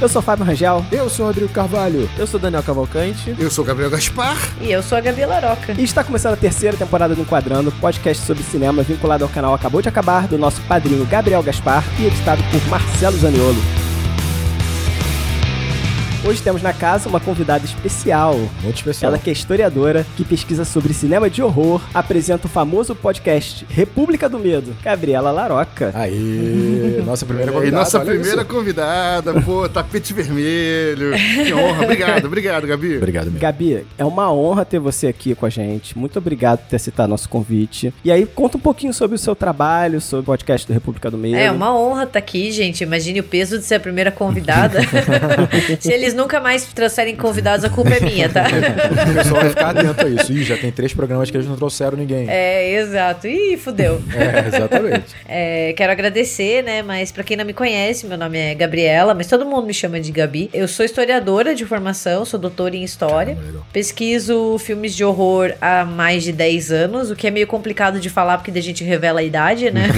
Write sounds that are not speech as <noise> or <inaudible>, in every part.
Eu sou Fábio Rangel. Eu sou Rodrigo Carvalho. Eu sou Daniel Cavalcante. Eu sou Gabriel Gaspar. E eu sou a Gabi Laroca. E está começando a terceira temporada do Enquadrando, podcast sobre cinema vinculado ao canal Acabou de Acabar, do nosso padrinho Gabriel Gaspar e editado por Marcelo Zaniolo. Hoje temos na casa uma convidada especial. Muito especial. Ela que é historiadora, que pesquisa sobre cinema de horror, apresenta o famoso podcast República do Medo, Gabriela Laroca. Aí, <laughs> nossa primeira E convidada. nossa olha primeira isso. convidada, pô, tapete vermelho. Que <laughs> honra. Obrigado, obrigado, Gabi. Obrigado, mesmo. Gabi, é uma honra ter você aqui com a gente. Muito obrigado por ter aceitado nosso convite. E aí, conta um pouquinho sobre o seu trabalho, sobre o podcast do República do Medo. É uma honra estar aqui, gente. Imagine o peso de ser a primeira convidada. <laughs> Se eles nunca mais trouxerem convidados, a culpa é minha, tá? <laughs> O pessoal vai ficar atento a isso. Ih, já tem três programas que eles não trouxeram ninguém. É, exato. Ih, fudeu. É, exatamente. <laughs> É, quero agradecer, né? Mas pra quem não me conhece, meu nome é Gabriela, mas todo mundo me chama de Gabi. Eu sou historiadora de formação, sou doutora em história. Caramba. Pesquiso filmes de horror há mais de 10 anos, o que é meio complicado de falar porque a gente revela a idade, né?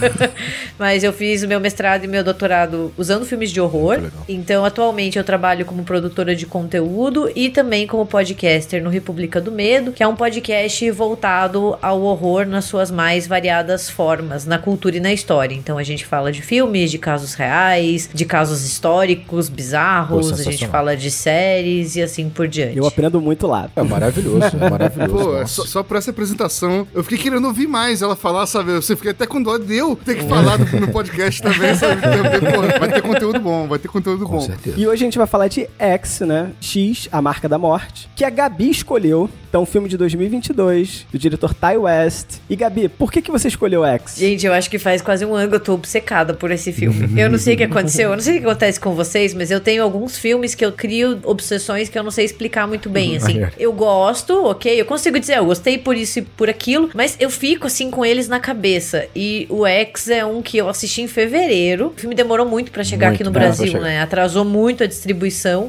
<laughs> Mas eu fiz o meu mestrado e meu doutorado usando filmes de horror. Então, atualmente eu trabalho como produtora de conteúdo e também como podcaster no República do Medo, que é um podcast voltado ao horror nas suas mais variadas formas, na cultura e na história. Então, a gente fala de filmes, de casos reais, de casos históricos bizarros, Pô, a gente fala de séries e assim por diante. Eu aprendo muito lá. É maravilhoso, é maravilhoso. <laughs> Pô, só, só por essa apresentação, eu fiquei querendo ouvir mais ela falar, sabe? Você fiquei até com dó de eu ter que falar no, no podcast também, sabe? <laughs> Também, vai ter conteúdo bom, vai ter conteúdo Com bom. certeza. E hoje a gente vai falar de X, né? X, A Marca da Morte, que a Gabi escolheu. Então, um filme de 2022, do diretor Ty West. E Gabi, por que, que você escolheu X? Gente, eu acho que faz quase um ano que eu tô obcecada por esse filme. Eu não sei o que aconteceu, eu não sei o que acontece com vocês, mas eu tenho alguns filmes que eu crio obsessões que eu não sei explicar muito bem, assim. Maneiro. Eu gosto, ok? Eu consigo dizer, eu gostei por isso e por aquilo, mas eu fico, assim, com eles na cabeça. E o X é um que eu assisti em fevereiro. O filme demorou muito pra chegar Muito, aqui no Brasil, né? Atrasou muito a distribuição.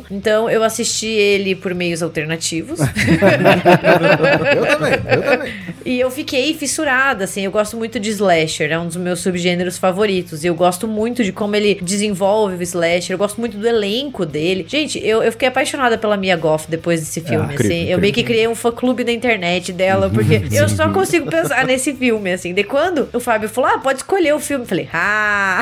Então, eu assisti ele por meios alternativos. <laughs> Eu também, eu também. E eu fiquei fissurada, assim. Eu gosto muito de slasher, é um dos meus subgêneros favoritos. E eu gosto muito de como ele desenvolve o slasher. Eu gosto muito do elenco dele. Gente, eu, eu fiquei apaixonada pela Mia Goth depois desse filme, incrível, assim. Eu meio que incrível. criei um fã-clube na internet dela, <laughs> porque eu só consigo pensar nesse filme, assim. De quando o Fábio falou, ah, pode escolher o filme. Eu falei, ah,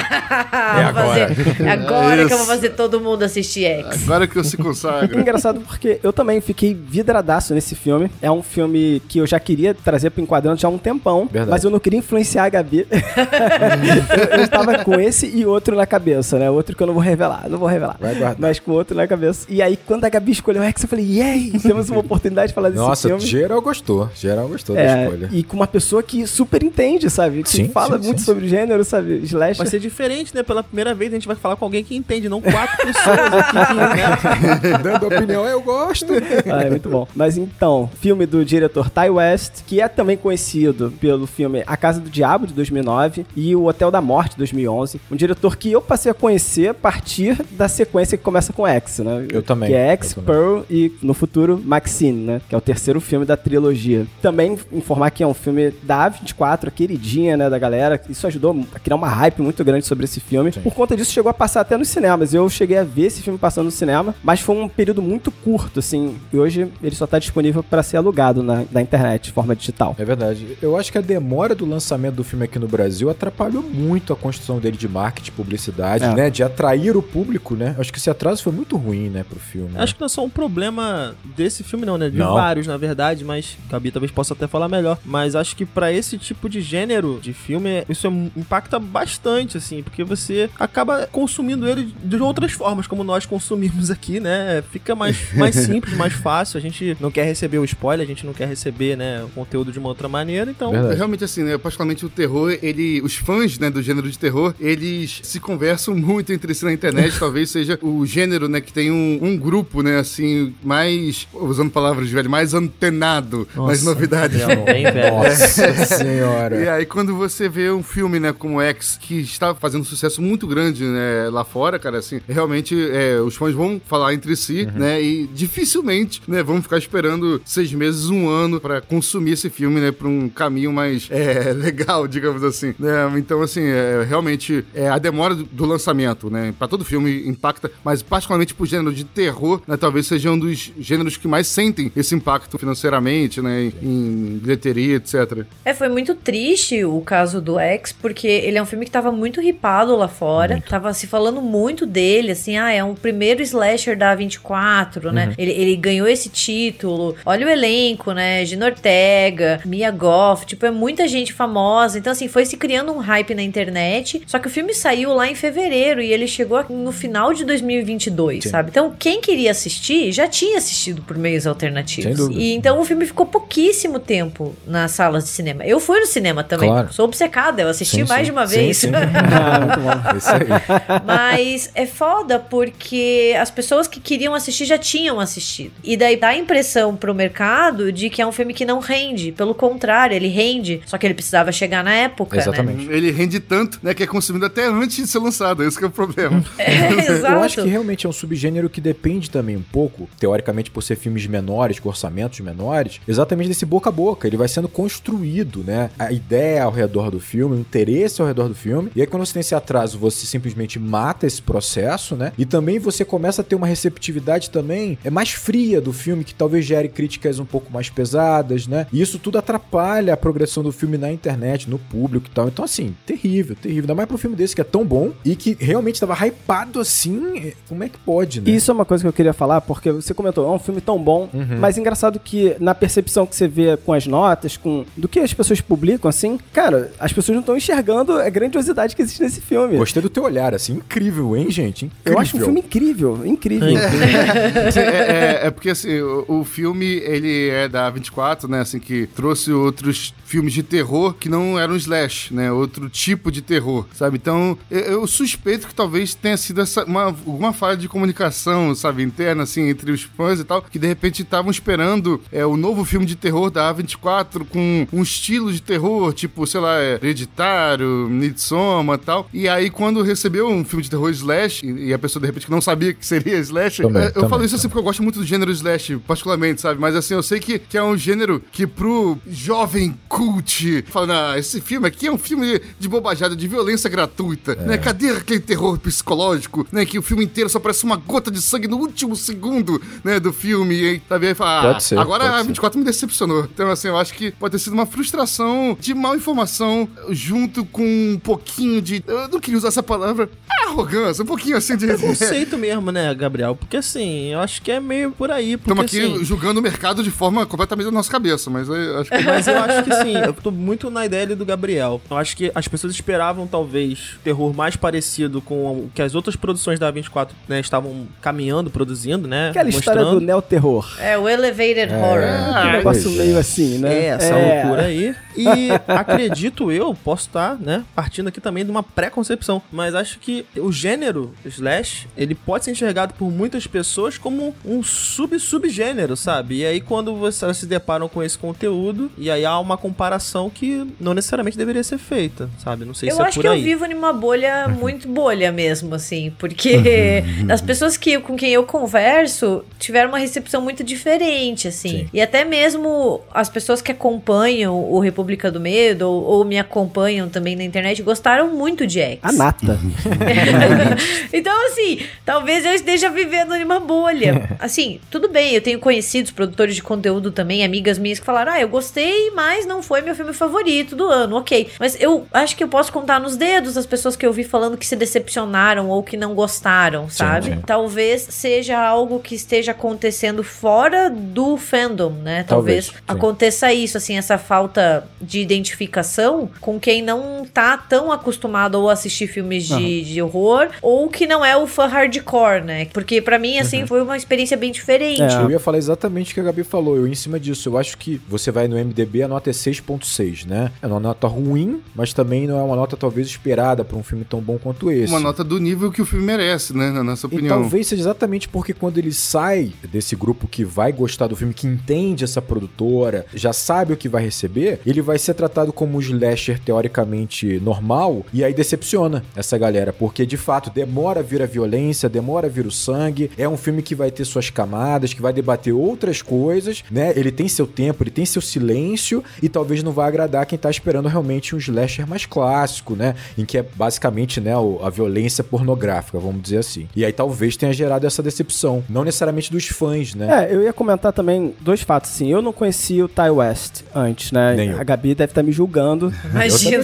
<laughs> É vou fazer- É agora que eu vou fazer todo mundo assistir X. Agora que eu se É consagro. engraçado porque eu também fiquei vidradaço nesse filme. É um filme que eu já queria trazer pro enquadrante há um tempão, Verdade. mas eu não queria influenciar a Gabi. <laughs> eu, eu estava com esse e outro na cabeça, né? Outro que eu não vou revelar, não vou revelar. Vai guardar. Mas com outro na cabeça. E aí, quando a Gabi escolheu o X, eu falei, yay! Temos uma oportunidade de falar desse Nossa, filme. geral gostou. Geral gostou da É, escolha. e com uma pessoa que super entende, sabe? Que Sim, fala sim, muito sim, sobre o gênero, sabe? Slash. Vai ser diferente, né? Pela primeira vez a gente vai falar com alguém que entende, não quatro pessoas <laughs> aqui? <laughs> Dando opinião, eu gosto. Ah, é muito bom. Mas então, filme do diretor Ty West, que é também conhecido pelo filme A Casa do Diabo, de 2009, e O Hotel da Morte, de 2011. Um diretor que eu passei a conhecer a partir da sequência que começa com X, né? Eu também, Que é X. Pearl e, no futuro, Maxine, né? Que é o terceiro filme da trilogia. Também informar que é um filme da A24, a queridinha, né, da galera. Isso ajudou a criar uma hype muito grande sobre esse filme. Sim. Por conta disso, chegou a passar até nos cinemas. Eu cheguei a ver esse filme passando no cinema, mas foi um período muito curto, assim. E hoje ele só tá disponível para ser alugado na, na internet, de forma digital. É verdade. Eu acho que a demora do lançamento do filme aqui no Brasil atrapalhou muito a construção dele de marketing, publicidade, É. né? De atrair o público, né? Acho que esse atraso foi muito ruim, né, pro filme. né? Acho que não é só um problema desse filme, não, né? De Não. vários, na verdade, mas Gabi talvez possa até falar melhor. Mas acho que pra esse tipo de gênero de filme, isso é- impacta bastante, assim, porque você acaba consumindo ele de outras formas, como nós consumimos aqui, né? Fica mais, mais <laughs> simples, mais fácil. A gente não quer receber o spoiler, a gente não quer receber, né, o conteúdo de uma outra maneira, então. Verdade. Realmente assim, né? Particularmente o terror, ele. Os fãs, né, do gênero de terror, eles se conversam muito entre si na internet. <laughs> talvez seja o gênero, né, que tem um, um grupo, né, assim, mais. Usando palavras de velho, mais antenado nas Nossa, novidades. bem <laughs> velho. Nossa senhora. E aí, quando você vê um filme, né, como X, que está fazendo um sucesso muito grande, né, lá fora, cara, assim, realmente é, os fãs vão falar entre si, né, e dificilmente, né, vão ficar esperando seis meses, um ano para consumir esse filme, né, pra um caminho mais é, <laughs> legal, digamos assim. Né? Então, assim, é, realmente, é, a demora do lançamento, né, pra todo filme impacta, mas particularmente pro gênero de terror, né, talvez seja um dos gêneros que mais sentem esse impacto financeiramente, né, em bilheteria, etc. É, foi muito triste o caso do X, porque ele é um filme que tava muito ripado lá fora, muito. tava se falando muito dele, assim, ah, é um primeiro slasher da 24, né? Uhum. Ele, ele ganhou esse título. Olha o elenco, né? Gina Ortega, Mia Goff, tipo, é muita gente famosa. Então, assim, foi se criando um hype na internet. Só que o filme saiu lá em fevereiro e ele chegou no final de 2022, Sim. sabe? Então, quem queria assistir já tinha assistido por meios alternativos. E então o filme ficou pouquíssimo tempo nas salas de cinema. Eu fui no cinema também. Claro. Sou obcecada, eu assisti sim, mais sim. de uma vez. Sim, ah, <laughs> <laughs> muito bom. Isso aí. Mas é foda porque as pessoas que queriam assistir já tinham assistido. E daí dá a impressão pro mercado de que é um filme que não rende. Pelo contrário, ele rende, só que ele precisava chegar na época. Né? Exatamente. Né? Ele rende tanto, né, que é consumido até antes de ser lançado. Esse é o problema. <laughs> É, <laughs> exato. Eu acho que realmente é um subgênero que depende também um pouco, teoricamente por ser filmes menores, com orçamentos menores, exatamente desse boca a boca. Ele vai sendo construído, né? A ideia ao redor do filme, o interesse ao redor do filme. E aí, quando você tem esse atraso, você simplesmente mata esse processo, né? E também você começa a ter uma receptividade também é mais fria do filme, que talvez gere críticas um pouco mais pesadas, né? E isso tudo atrapalha a progressão do filme na internet, no público e tal. Então, assim, terrível, terrível. Ainda mais pra um filme desse que é tão bom e que realmente estava hypado assim. Como é que pode, né? Isso é uma coisa que eu queria falar, porque você comentou, é um filme tão bom, uhum. mas engraçado que na percepção que você vê com as notas, com do que as pessoas publicam, assim, cara, as pessoas não estão enxergando a grandiosidade que existe nesse filme. Gostei do teu olhar, assim, incrível, hein, gente? Incrível. Eu acho um filme incrível, incrível. <laughs> É, é, é porque, assim, o, o, filme, ele é da 24, né, assim, que trouxe outros filmes de terror que não eram slash, né, outro tipo de terror, sabe? Então, eu, suspeito que talvez tenha sido essa, uma, alguma falha de comunicação, sabe, interna, assim, entre os fãs e tal, que de repente estavam esperando é, o novo filme de terror da A24 com um estilo de terror, tipo, sei lá, é, Hereditário, Midsommar e tal. E aí, quando recebeu um filme de terror slash, e, e a pessoa de repente não sabia que seria slash, também, é, eu também, falo isso assim porque eu gosto muito do gênero slash, particularmente, sabe? Mas assim, eu sei que, que é um gênero que pro jovem cult fala, esse filme aqui é um filme de bobajada, de violência gratuita, é. né? Cadê aquele terror psicológico, né? Que o filme inteiro só parece uma gota de sangue no último segundo, né? Do filme, e tá vendo? Ah, ser, agora a 24 ser. me decepcionou. Então, assim, eu acho que pode ter sido uma frustração de mal informação junto com um pouquinho de. Eu não queria usar essa palavra. Arrogância, um pouquinho assim de. Preconceito mesmo, né, Gabriel? Porque assim, eu acho que é meio por aí. Estamos aqui assim, julgando o mercado de forma completamente da nossa cabeça, mas eu acho que. Mas eu acho que sim, eu tô muito na ideia do Gabriel. Eu acho que as pessoas esperavam, talvez, terror mais parecido com o que as outras produções da 24 né, estavam caminhando, produzindo, né? Aquela mostrando. história do neo-terror. É, o Elevated é, Horror. Ah, um negócio meio assim, né? É, essa é. loucura aí. E acredito eu, posso estar, né, partindo aqui também de uma pré-concepção, mas acho que o gênero slash, ele pode ser enxergado por muitas pessoas como um sub-subgênero, sabe? E aí quando vocês se deparam com esse conteúdo, e aí há uma comparação que não necessariamente deveria ser feita, sabe? Não sei eu se é por aí. Eu acho que eu vivo numa bolha muito bolha mesmo, assim, porque <laughs> as pessoas que, com quem eu converso tiveram uma recepção muito diferente, assim. Sim. E até mesmo as pessoas que acompanham o República do Medo, ou, ou, me acompanham também na internet, gostaram muito de X. A nata. <laughs> então, assim, talvez eu esteja vivendo em uma bolha. <laughs> Assim, tudo bem, eu tenho conhecidos, produtores de conteúdo também, amigas minhas que falaram, ah, eu gostei, mas não foi meu filme favorito do ano, ok. Mas eu acho que eu posso contar nos dedos as pessoas que eu vi falando que se decepcionaram ou que não gostaram, sabe? Sim, sim. Talvez seja algo que esteja acontecendo fora do fandom, né? Talvez, Talvez aconteça isso, assim, essa falta de identificação com quem não tá tão acostumado a assistir filmes de, uhum. de horror ou que não é o fã hardcore, né? Porque para mim, assim, uhum. foi uma experiência bem diferente. É. Eu ia falar exatamente o que a Gabi falou. Eu, em cima disso, eu acho que você vai no MDB, a nota é 6.6, né? É uma nota ruim, mas também não é uma nota talvez esperada para um filme tão bom quanto esse. Uma nota do nível que o filme merece, né? Na nossa opinião. E talvez seja exatamente porque quando ele sai desse grupo que vai gostar do filme, que entende essa produtora, já sabe o que vai receber, ele vai ser tratado como um slasher teoricamente normal e aí decepciona essa galera, porque de fato demora a vir a violência, demora a vir o sangue, é um filme que vai ter suas camadas, que vai debater outras coisas né? Ele tem seu tempo, ele tem seu silêncio e talvez não vá agradar quem tá esperando realmente um slasher mais clássico, né? Em que é basicamente, né, a violência pornográfica, vamos dizer assim. E aí talvez tenha gerado essa decepção, não necessariamente dos fãs, né? É, eu ia comentar também dois fatos, assim. Eu não conhecia o Ty West antes, né? Nem eu. A Gabi deve estar me julgando. <laughs> Imagina.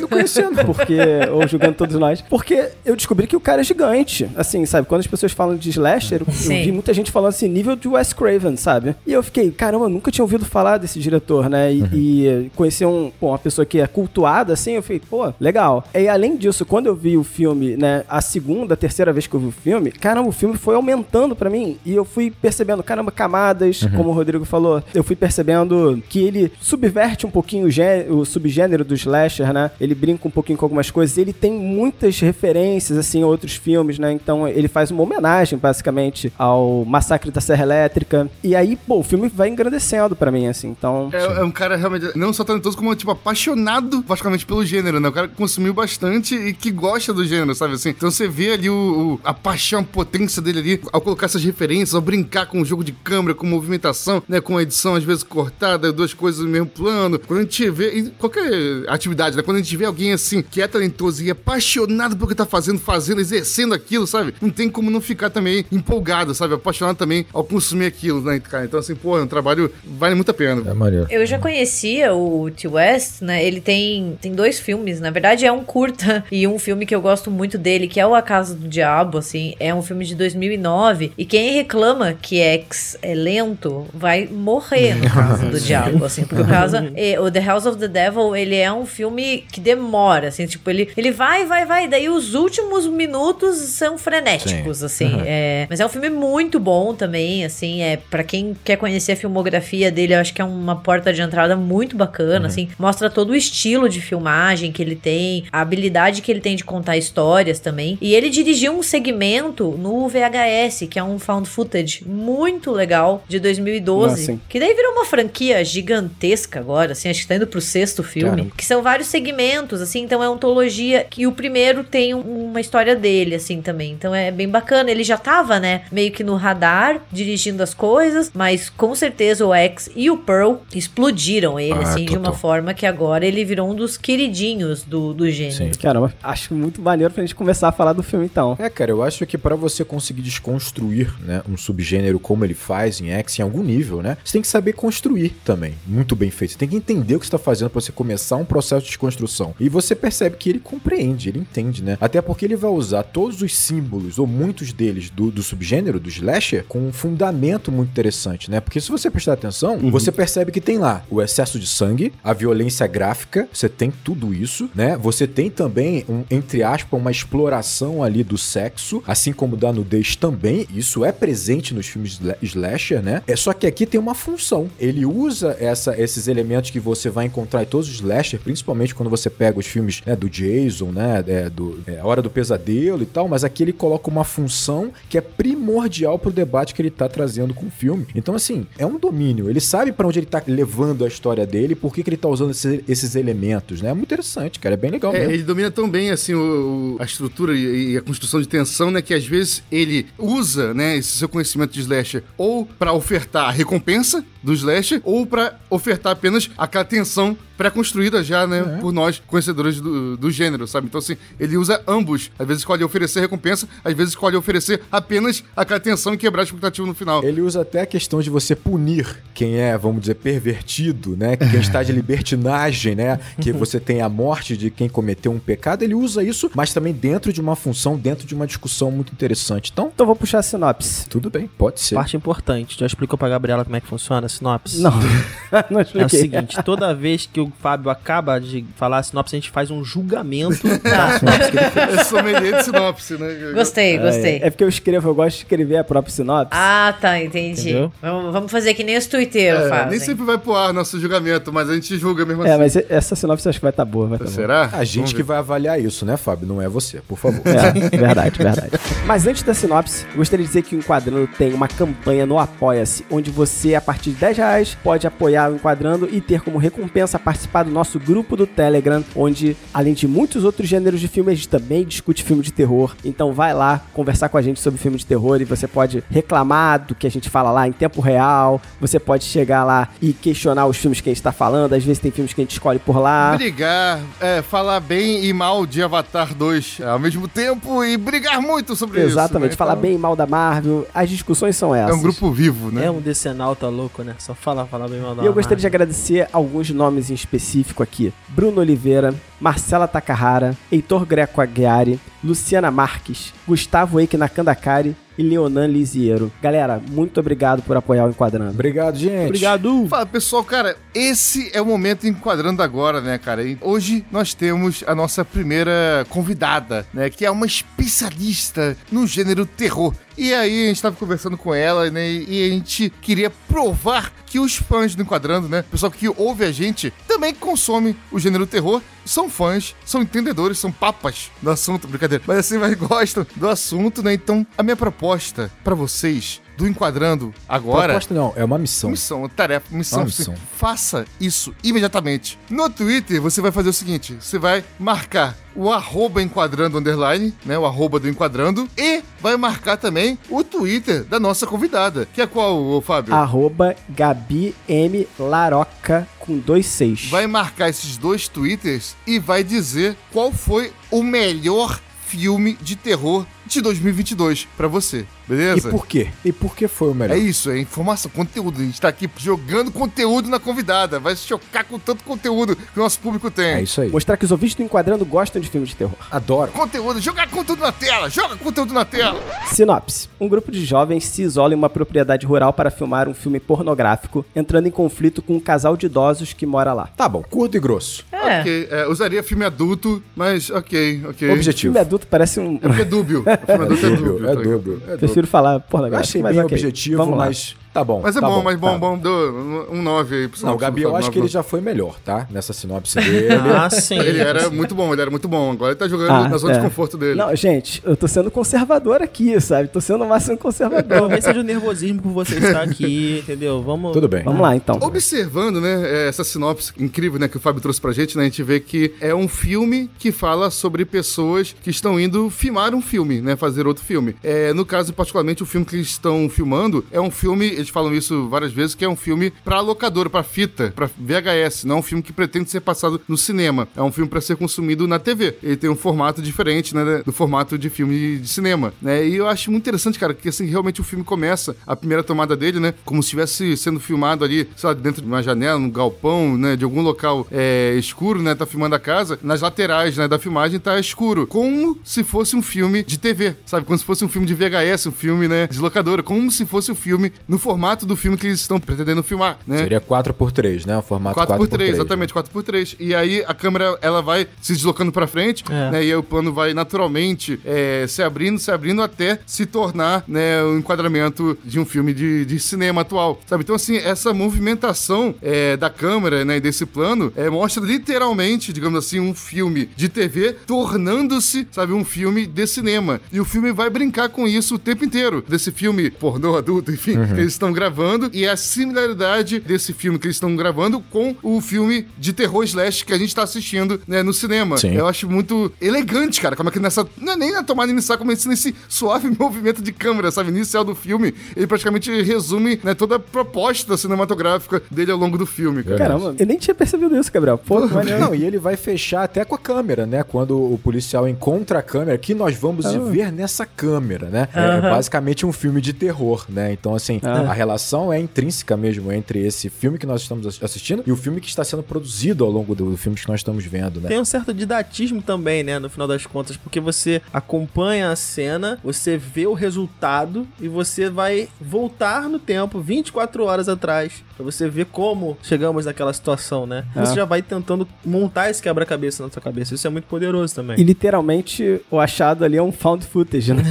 Porque, ou julgando todos nós. Porque eu descobri que o cara é gigante. Assim, sabe? Quando as pessoas falam de slasher, eu Sim. vi muita gente falando assim, nível de Wes Craven, sabe? E eu fiquei, caramba, eu nunca tinha ouvido falar desse diretor, né? E, e conhecer um, pô, uma pessoa que é cultuada, assim, eu fiquei, pô, legal. E além disso, quando eu vi o filme, né, a segunda, terceira vez que eu vi o filme, caramba, o filme foi aumentando pra mim. E eu fui percebendo, caramba, camadas, como o Rodrigo falou. Eu fui percebendo que ele subverte um pouquinho o, gê- o subgênero do slasher, né? Ele brinca um pouquinho com algumas coisas. Ele tem muitas referências, assim, a outros filmes, né? Então ele faz uma homenagem, basicamente, ao Massacre da Serra Elétrica. E aí, pô, o filme vai engrandecendo pra mim, assim. Então. É, é um cara realmente, não só talentoso, como, tipo, apaixonado praticamente pelo gênero, né? O cara que consumiu bastante e que gosta do gênero, sabe assim? Então você vê ali o, o- a paixão, a potência dele ali, ao colocar essas referências, ao brincar com o jogo de câmera, com movimentação, né? Com a edição, às vezes, cortada, duas coisas no mesmo plano. Quando a gente vê, em qualquer atividade, né? Quando a gente vê alguém assim, que é talentoso e apaixonado pelo que tá fazendo, fazendo, exercendo aquilo, sabe? Não tem como não ficar também empolgado, sabe? Apaixonado também ao consumir aquilo, né, cara? Então, assim, pô, é um trabalho vale muito a pena. É maneiro. Eu já conhecia o T. West, né? Ele tem, tem dois filmes. Na verdade, é um curta <laughs> e um filme que eu gosto muito dele, que é O A Casa do Diabo, assim. É um filme de 2009. E quem reclama que X é lento vai morrer no <laughs> Casa do Diabo, assim. Porque o Casa... é, <laughs> o The House of the Devil, ele é um filme que demora, assim. Tipo, ele, ele vai, vai, vai. Daí os últimos minutos são frenéticos, assim. É, mas é um filme muito bom também, assim. É para quem quer conhecer a filmografia dele, eu acho que é uma porta de entrada muito bacana, assim. Mostra todo o estilo de filmagem que ele tem, a habilidade que ele tem de contar histórias também. E ele dirigiu um segmento no VHS, que é um found footage muito legal, de 2012. Ah, que daí virou uma franquia gigantesca agora, assim. Acho que tá indo pro sexto filme. Caramba. Que são vários segmentos, assim. Então é ontologia. Que o primeiro tem um- uma história dele, assim, também. Então é bem bacana. Ele já tava, né, meio que no radar, dirigindo as coisas, mas com certeza o X e o Pearl explodiram ele, Ah, assim, de uma total. forma que agora ele virou um dos queridinhos do, do gênero. Sim. Caramba, acho muito maneiro pra gente começar a falar do filme, então. É, cara, eu acho que pra você conseguir desconstruir, né, um subgênero como ele faz em X em algum nível, né, você tem que saber construir também, muito bem feito. Você tem que entender o que você tá fazendo pra você começar um processo de desconstrução. E você percebe que ele compreende, ele entende, né? Até porque ele vai usar todos os símbolos ou muitos deles do, do subgênero do slasher com um fundamento muito interessante, né? Porque se você prestar atenção, você percebe que tem lá o excesso de sangue, a violência gráfica, você tem tudo isso, né? Você tem também um entre aspas uma exploração ali do sexo, assim como da nudez também. Isso é presente nos filmes sla- slasher, né? É só que aqui tem uma função. Ele usa essa, esses elementos que você vai encontrar em todos os slasher, principalmente quando você pega os filmes né, do Jason, né? é, do é, Hora do Pesadelo e tal, mas aqui ele coloca uma função que é primordial pro debate que ele tá trazendo com o filme. Então, assim, é um domínio. Ele sabe pra onde ele tá levando a história dele, por que, ele tá usando esses, esses elementos, né? É muito interessante, cara. É bem legal É, mesmo. ele domina tão bem assim o, o- a estrutura e, e a construção de tensão, né, que às vezes ele usa, né, esse seu conhecimento de slasher ou pra ofertar a recompensa do slasher ou pra ofertar apenas aquela tensão pré-construída já, né, por nós conhecedores do, do gênero, sabe? Então assim, ele usa ambos. Às vezes escolhe oferecer recompensa, às vezes escolhe oferecer apenas aquela tensão e quebrar a expectativa no final. Ele usa até a questão de você punir quem é, vamos dizer, pervertido, né? Quem está de <laughs> libertinagem, né? Que você tem a morte de quem cometeu um pecado. Ele usa isso, mas também dentro de uma função, dentro de uma discussão muito interessante. Então, Então vou puxar a sinopse. tudo bem, pode ser. Parte importante. Já explicou pra Gabriela como é que funciona a sinopse? Não, <laughs> não É o expliquei. seguinte, toda vez que o Fábio acaba de falar a sinopse, a gente faz um julgamento <laughs> da sinopse que ele fez. É sommelier de sinopse, né? Gostei, gostei. É, é porque eu escrevo, eu gosto de escrever a própria sinopse. Ah, tá, entendi. Entendeu? Vamos, vamos fazer que nem os tuiteiros É, fazem. nem sempre vai pro ar nosso julgamento, mas a gente julga mesmo É, assim. mas essa sinopse eu acho que vai estar boa, vai tá boa. Será? A gente Vamos que ver. vai avaliar isso, né, Fábio? Não é você, por favor. É, verdade, verdade. Mas antes da sinopse, gostaria de dizer que o Enquadrando tem uma campanha no Apoia-se, onde você, a partir de 10 reais pode apoiar o Enquadrando e ter como recompensa participar do nosso grupo do Telegram, onde, além de muitos outros gêneros de filme, a gente também discute filme de terror. Então vai lá conversar com a gente sobre filme de terror e você pode reclamar do que a gente fala lá em tempo real. Você pode chegar lá e questionar os filmes que a gente tá falando. Às vezes tem filmes que a gente escolhe por lá. Brigar, é, falar bem e mal de Avatar 2 ao mesmo tempo e brigar muito sobre isso. Exatamente, né? falar Então, bem e mal da Marvel. As discussões são É essas. um grupo vivo, né? É um decenalta louco, né? Só fala, fala bem mal da E eu gostaria de agradecer alguns nomes em específico aqui: Bruno Oliveira, Marcela Takahara, Heitor Greco Aguiari, Luciana Marques, Gustavo Eike Nakandakari e Leonan Lisiero. Galera, muito obrigado por apoiar o Enquadrando. Obrigado, gente. Obrigado! Fala, pessoal, cara, esse é o momento enquadrando agora, né, cara? E hoje nós temos a nossa primeira convidada, né, que é uma especialista no gênero terror. E aí a gente tava conversando com ela, né, e a gente queria provar que os fãs do Enquadrando, né, o pessoal que ouve a gente, também consome o gênero terror, são fãs, são entendedores, são papas do assunto, brincadeira. Mas assim, mas gostam do assunto, né? Então, a minha proposta pra vocês do Enquadrando agora... Proposta não, é uma missão. Missão, tarefa, missão. Uma missão. Faça isso imediatamente. No Twitter, você vai fazer o seguinte: você vai marcar o arroba enquadrando underline, né? O arroba do enquadrando, e vai marcar também o Twitter da nossa convidada. Que é qual, Fábio? Arroba Gabi M. Laroca com dois seis. Vai marcar esses dois Twitters e vai dizer qual foi o melhor filme de terror de 2022 pra você, E beleza? por quê? E por que foi o melhor? É isso, é informação, conteúdo. A gente tá aqui jogando conteúdo na convidada. Vai se chocar com tanto conteúdo que o nosso público tem. É isso aí. Mostrar que os ouvintes do Enquadrando gostam de filmes de terror. Adoro. Conteúdo, jogar conteúdo na tela, joga conteúdo na tela. Sinopse: Um grupo de jovens se isola em uma propriedade rural para filmar um filme pornográfico, entrando em conflito com um casal de idosos que mora lá. Tá bom, curto e grosso. É. Ok, é, usaria filme adulto, mas ok, ok. Objetivo. Filme adulto parece um. É porque é dúbio. <laughs> <laughs> O filme adulto é dúbio. É tá ligado? dúbio. É dúbio. Prefiro falar Eu pornográfico. achei mas bem ok. objetivo, Vamos lá. Tá bom. Mas é tá bom, mas bom, tá bom. Dou um 9 aí pro Não, o Gabi, eu acho que ele já foi melhor, tá? Nessa sinopse dele. <laughs> Ah, sim. Ele era muito bom, ele era muito bom. Agora ele tá jogando Ah, na zona de é. conforto dele. Não, gente, eu tô sendo conservador aqui, sabe? Tô sendo o máximo conservador. Talvez seja o nervosismo por você estar <laughs> aqui, entendeu? Vamos. Tudo bem. Vamos lá, então. Observando, né, essa sinopse incrível, né, que o Fábio trouxe pra gente, né, a gente vê que é um filme que fala sobre pessoas que estão indo filmar um filme, né, fazer outro filme. É, no caso, particularmente, o filme que eles estão filmando é um filme, falam isso várias vezes, que é um filme pra locadora, pra fita, pra VHS, não é um filme que pretende ser passado no cinema. É um filme pra ser consumido na TV. Ele tem um formato diferente, né, do formato de filme de cinema, né, e eu acho muito interessante, cara, que assim, realmente o filme começa, a primeira tomada dele, né, como se estivesse sendo filmado ali, sei lá, dentro de uma janela, num galpão, né, de algum local é, escuro, né, tá filmando a casa, nas laterais, né, da filmagem tá escuro, como se fosse um filme de TV, sabe, como se fosse um filme de VHS, um filme, né, de locadora, como se fosse um filme no formato do filme que eles estão pretendendo filmar, né. Seria 4x3, né? O formato 4x3. 4x3, exatamente, 4x3. E aí a câmera ela vai se deslocando pra frente, É. né? E aí o plano vai naturalmente é, se abrindo, se abrindo até se tornar, né, o enquadramento de um filme de, de cinema atual, sabe? Então, assim, essa movimentação é, da câmera, né, e desse plano, é, mostra literalmente, digamos assim, um filme de TV tornando-se, sabe, um filme de cinema. E o filme vai brincar com isso o tempo inteiro. Desse filme pornô adulto, enfim, que eles estão gravando, e a similaridade desse filme que eles estão gravando com o filme de terror slash que a gente tá assistindo, né, no cinema. Sim. Eu acho muito elegante, cara, como é que nessa, não é nem na tomada inicial, como é nesse <laughs> suave movimento de câmera, sabe, inicial do filme, ele praticamente resume, né, toda a proposta cinematográfica dele ao longo do filme, cara. Caramba, eu nem tinha percebido isso, Gabriel. Pô, maneiro. Não, e ele vai fechar até com a câmera, né? Quando o policial encontra a câmera, que nós vamos ver nessa câmera, né? É Aham. basicamente um filme de terror, né? Então, assim, Ah. A relação é intrínseca mesmo entre esse filme que nós estamos ass- assistindo e o filme que está sendo produzido ao longo do filme que nós estamos vendo, né? Tem um certo didatismo também, né, no final das contas, porque você acompanha a cena, você vê o resultado e você vai voltar no tempo 24 horas atrás pra você ver como chegamos naquela situação, né? Ah. Você já vai tentando montar esse quebra-cabeça na sua cabeça. Isso é muito poderoso também. E literalmente o achado ali é um found footage, né?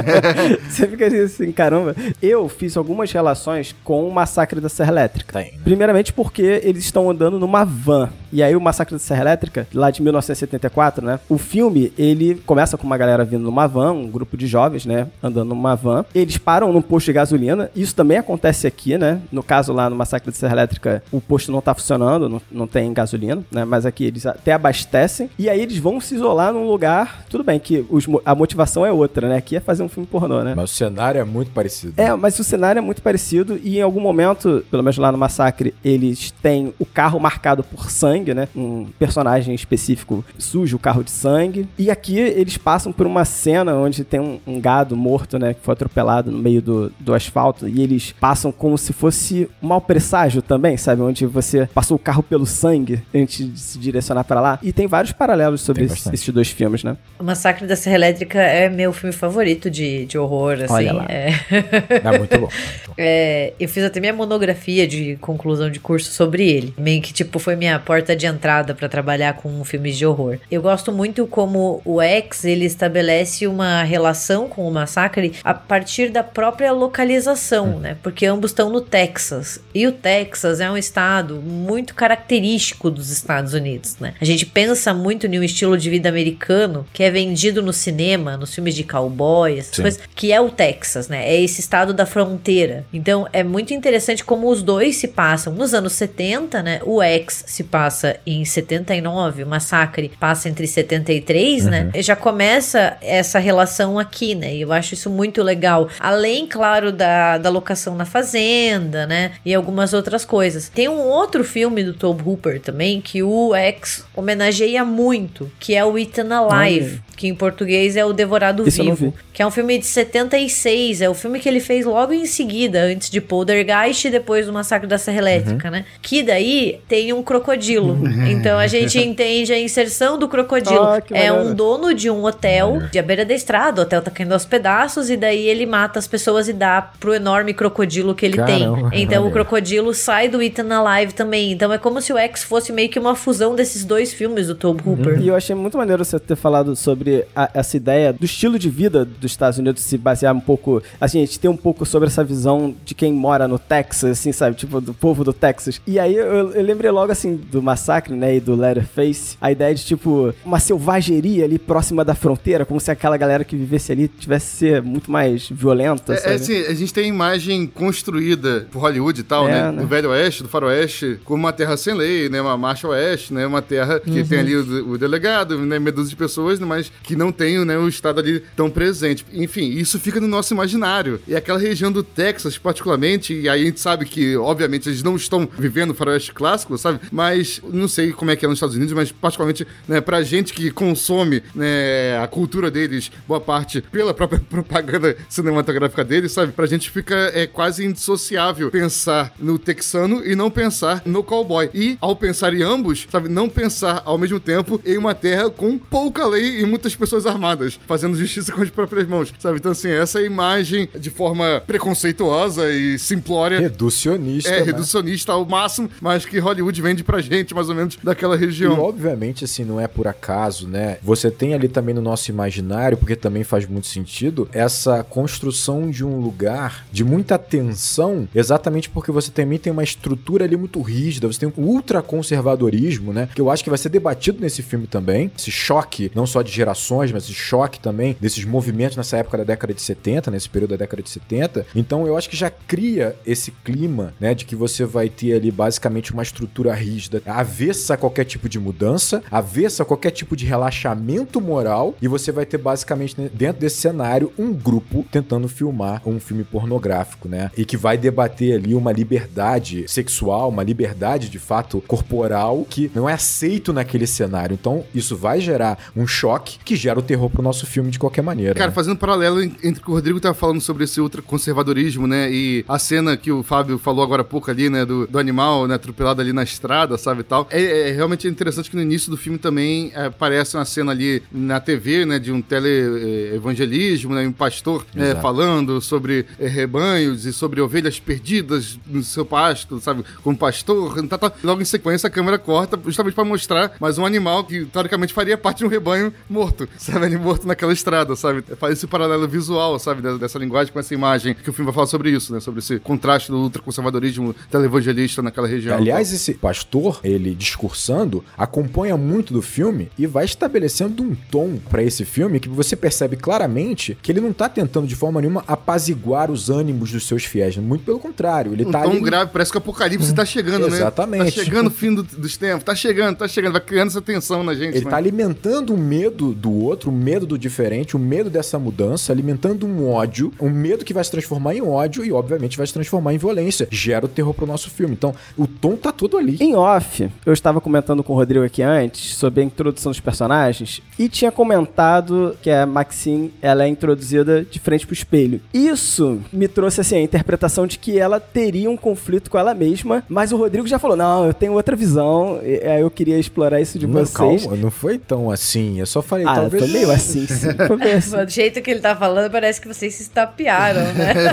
<laughs> Você fica assim, caramba. Eu fiz algumas relações com o massacre da Serra Elétrica. Tem. Primeiramente porque eles estão andando numa van. E aí o Massacre da Serra Elétrica, lá de 1974, né? O filme, ele começa com uma galera vindo numa van, um grupo de jovens, né? Andando numa van. Eles param num posto de gasolina. Isso também acontece aqui, né? No caso lá no Massacre da Serra Elétrica, o posto não tá funcionando, não, não tem gasolina, né? Mas aqui eles até abastecem. E aí eles vão se isolar num lugar. Tudo bem que os, a motivação é outra, né? Aqui é fazer um filme pornô, né? Mas o cenário é muito parecido. É, mas o cenário é muito parecido e em algum momento, pelo menos lá no Massacre, eles têm o carro marcado por sangue, né? Um personagem específico suja o carro de sangue. E aqui eles passam por uma cena onde tem um, um gado morto, né? Que foi atropelado no meio do, do asfalto. E eles passam como se fosse um mau presságio também, sabe? Onde você passou o carro pelo sangue antes de se direcionar para lá. E tem vários paralelos sobre esse- esses dois filmes, né? O Massacre da Serra Elétrica é meu filme favorito de, de horror, assim. Olha lá. É. <laughs> É muito bom. É, eu fiz até minha monografia de conclusão de curso sobre ele. Meio que, tipo, foi minha porta de entrada pra trabalhar com filmes de horror. Eu gosto muito como o X, ele estabelece uma relação com o massacre a partir da própria localização, né? Porque ambos estão no Texas. E o Texas é um estado muito característico dos Estados Unidos, né? A gente pensa muito em um estilo de vida americano que é vendido no cinema, nos filmes de cowboy, essas Sim. coisas, que é o Texas, né? É esse estado da fronteira. Então é muito interessante como os dois se passam nos anos 70, né? O X se passa em 79, o Massacre passa entre 73, né? E já começa essa relação aqui, né? E eu acho isso muito legal. Além, claro, da, da locação na fazenda, né? E algumas outras coisas. Tem um outro filme do Tobe Hooper também que o X homenageia muito, que é o Ethan Alive, que em português é o Devorado Vivo, vi. que é um filme de 76, é o filme que ele fez logo em seguida, antes de Poltergeist e depois do Massacre da Serra Elétrica, né? Que daí tem um crocodilo. <laughs> então a gente <laughs> entende a inserção do crocodilo. Ah, é um dono de um hotel de à beira da estrada, o hotel tá caindo aos pedaços e daí ele mata as pessoas e dá pro enorme crocodilo que ele Caramba, tem. Então o crocodilo sai do Ethan Alive também. Então é como se o X fosse meio que uma fusão desses dois filmes do Tobe Hooper. E eu achei muito maneiro você ter falado sobre a- essa ideia do estilo de vida dos Estados Unidos se basear um pouco. Assim, a gente tem um pouco sobre essa visão de quem mora no Texas, assim, sabe? Tipo, do povo do Texas. E aí eu, eu lembrei logo, assim, do Massacre, né? E do Letterface. A ideia de, tipo, uma selvageria ali próxima da fronteira, como se aquela galera que vivesse ali tivesse ser muito mais violenta, É, é assim, a gente tem a imagem construída por Hollywood e tal, É, né? né? Do Velho Oeste, do Faroeste, como uma terra sem lei, né? Uma marcha oeste, né? Uma terra que tem ali o, o delegado, né? Medusa de pessoas, né? mas que não tem né? o Estado ali tão presente. Enfim, isso fica no nosso imaginário. E aquela região do Texas, particularmente, e aí a gente sabe que, obviamente, eles não estão vivendo o faroeste clássico, sabe? Mas não sei como é que é nos Estados Unidos, mas particularmente, né, pra gente que consome né, a cultura deles, boa parte pela própria <laughs> propaganda cinematográfica deles, sabe? Pra gente fica é, quase indissociável pensar no texano e não pensar no cowboy. E, ao pensar em ambos, sabe, não pensar ao mesmo tempo em uma terra com pouca lei e muitas pessoas armadas, fazendo justiça <laughs> com as próprias mãos, sabe? Então, assim, essa imagem de forma preconceituosa e simplória. Reducionista. É, né? reducionista ao máximo, mas que Hollywood vende pra gente, mais ou menos, daquela E região. obviamente, assim, não é por acaso, né? Você tem ali também no nosso imaginário, porque também faz muito sentido, essa construção de um lugar de muita tensão, exatamente porque você também tem uma estrutura ali muito rígida, você tem um ultraconservadorismo, né? Que eu acho que vai ser debatido nesse filme também. Esse choque, não só de gerações, mas esse choque também desses movimentos nessa época da década de 70, nesse período da década de 70. Então eu acho que já cria esse clima, né? De que você vai ter ali basicamente uma estrutura rígida, avessa a qualquer tipo de mudança, avessa a qualquer tipo de relaxamento moral, e você vai ter basicamente né, dentro desse cenário um grupo tentando filmar um filme pornográfico, né? E que vai debater ali uma liberdade sexual, uma liberdade de fato corporal que não é aceito naquele cenário. Então isso vai gerar um choque que gera o terror pro nosso filme de qualquer maneira. Cara, né? fazendo um paralelo en- entre o que o Rodrigo tava falando sobre esse ultraconservadorismo, né? E a cena que o Fábio falou agora há pouco ali, né? Do, do animal, né? Atropelado ali na estrada, sabe tal. É, é realmente interessante que no início do filme também é, aparece uma cena ali na TV, né? De um teleevangelismo, né? Um pastor é, falando sobre é, rebanhos e sobre ovelhas perdidas no seu pasto, sabe? Como pastor. Tá, tá. Logo em sequência a câmera corta justamente pra mostrar mais um animal que teoricamente faria parte de um rebanho morto, <laughs> sabe? Morto naquela estrada, sabe? Faz esse paralelo visual, sabe? Dessa, dessa linguagem com essa imagem que o filme vai falar sobre isso, né? Sobre esse contraste do ultraconservadorismo televangelista naquela região. Aliás, esse pastor, ele discursando acompanha muito do filme e vai estabelecendo um tom pra esse filme que você percebe claramente que ele não tá tentando de forma nenhuma apaziguar os ânimos dos seus fiéis. Muito pelo contrário, ele Um tá tom ali... grave, parece que o apocalipse tá chegando, né? Exatamente. Tá chegando o fim do- dos tempos, tá chegando, tá chegando, vai criando essa tensão na gente. Ele né? tá alimentando o medo do outro, o medo do diferente, o medo dessa mudança, alimentando um ódio, um medo que vai se transformar em ódio e, obviamente, vai se transformar em violência. Gera o terror pro nosso filme. Então, o tom tá todo ali. Em off, eu estava comentando com o Rodrigo aqui antes sobre a introdução dos personagens e tinha comentado que a Maxine ela é introduzida de frente pro espelho. Isso me trouxe assim a interpretação de que ela teria um conflito com ela mesma, mas o Rodrigo já falou: "Não, eu tenho outra visão". E, aí eu queria explorar isso de Não, vocês. calma, não foi tão assim. Eu só falei, Ah, talvez. foi meio assim, sim. Foi meio <laughs> assim. Do jeito que ele tá falando, parece que vocês se estapearam, né? <laughs>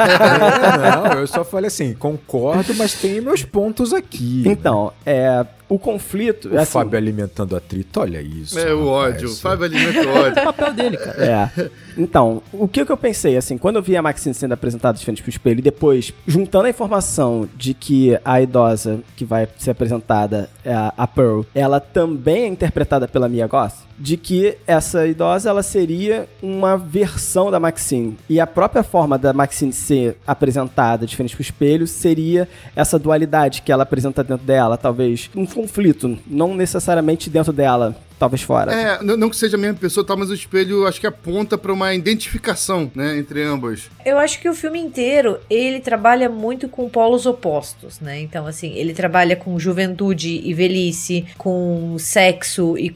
É, não, eu só falei assim, concordo, mas tem meus pontos aqui. Então, é, o conflito, O assim, Fábio alimentando atrito, olha isso. É o ódio. O Fábio alimenta o ódio. É o papel dele, cara. É. Então, o que, que eu pensei, assim, quando eu vi a Maxine sendo apresentada de frente pro espelho e depois, juntando a informação de que a idosa que vai ser apresentada, é a, a Pearl, ela também é interpretada pela Mia Goth, de que essa idosa, ela seria uma versão da Maxine. E a própria forma da Maxine ser apresentada de frente pro espelho seria essa dualidade que ela apresenta dentro dela, talvez um conflito, não necessariamente dentro dela, talvez fora. É, não, não que seja a mesma pessoa, tá, mas o espelho acho que aponta pra uma identificação, né, entre ambas. Eu acho que o filme inteiro, ele trabalha muito com polos opostos, né? Então, assim, ele trabalha com juventude e velhice, com sexo e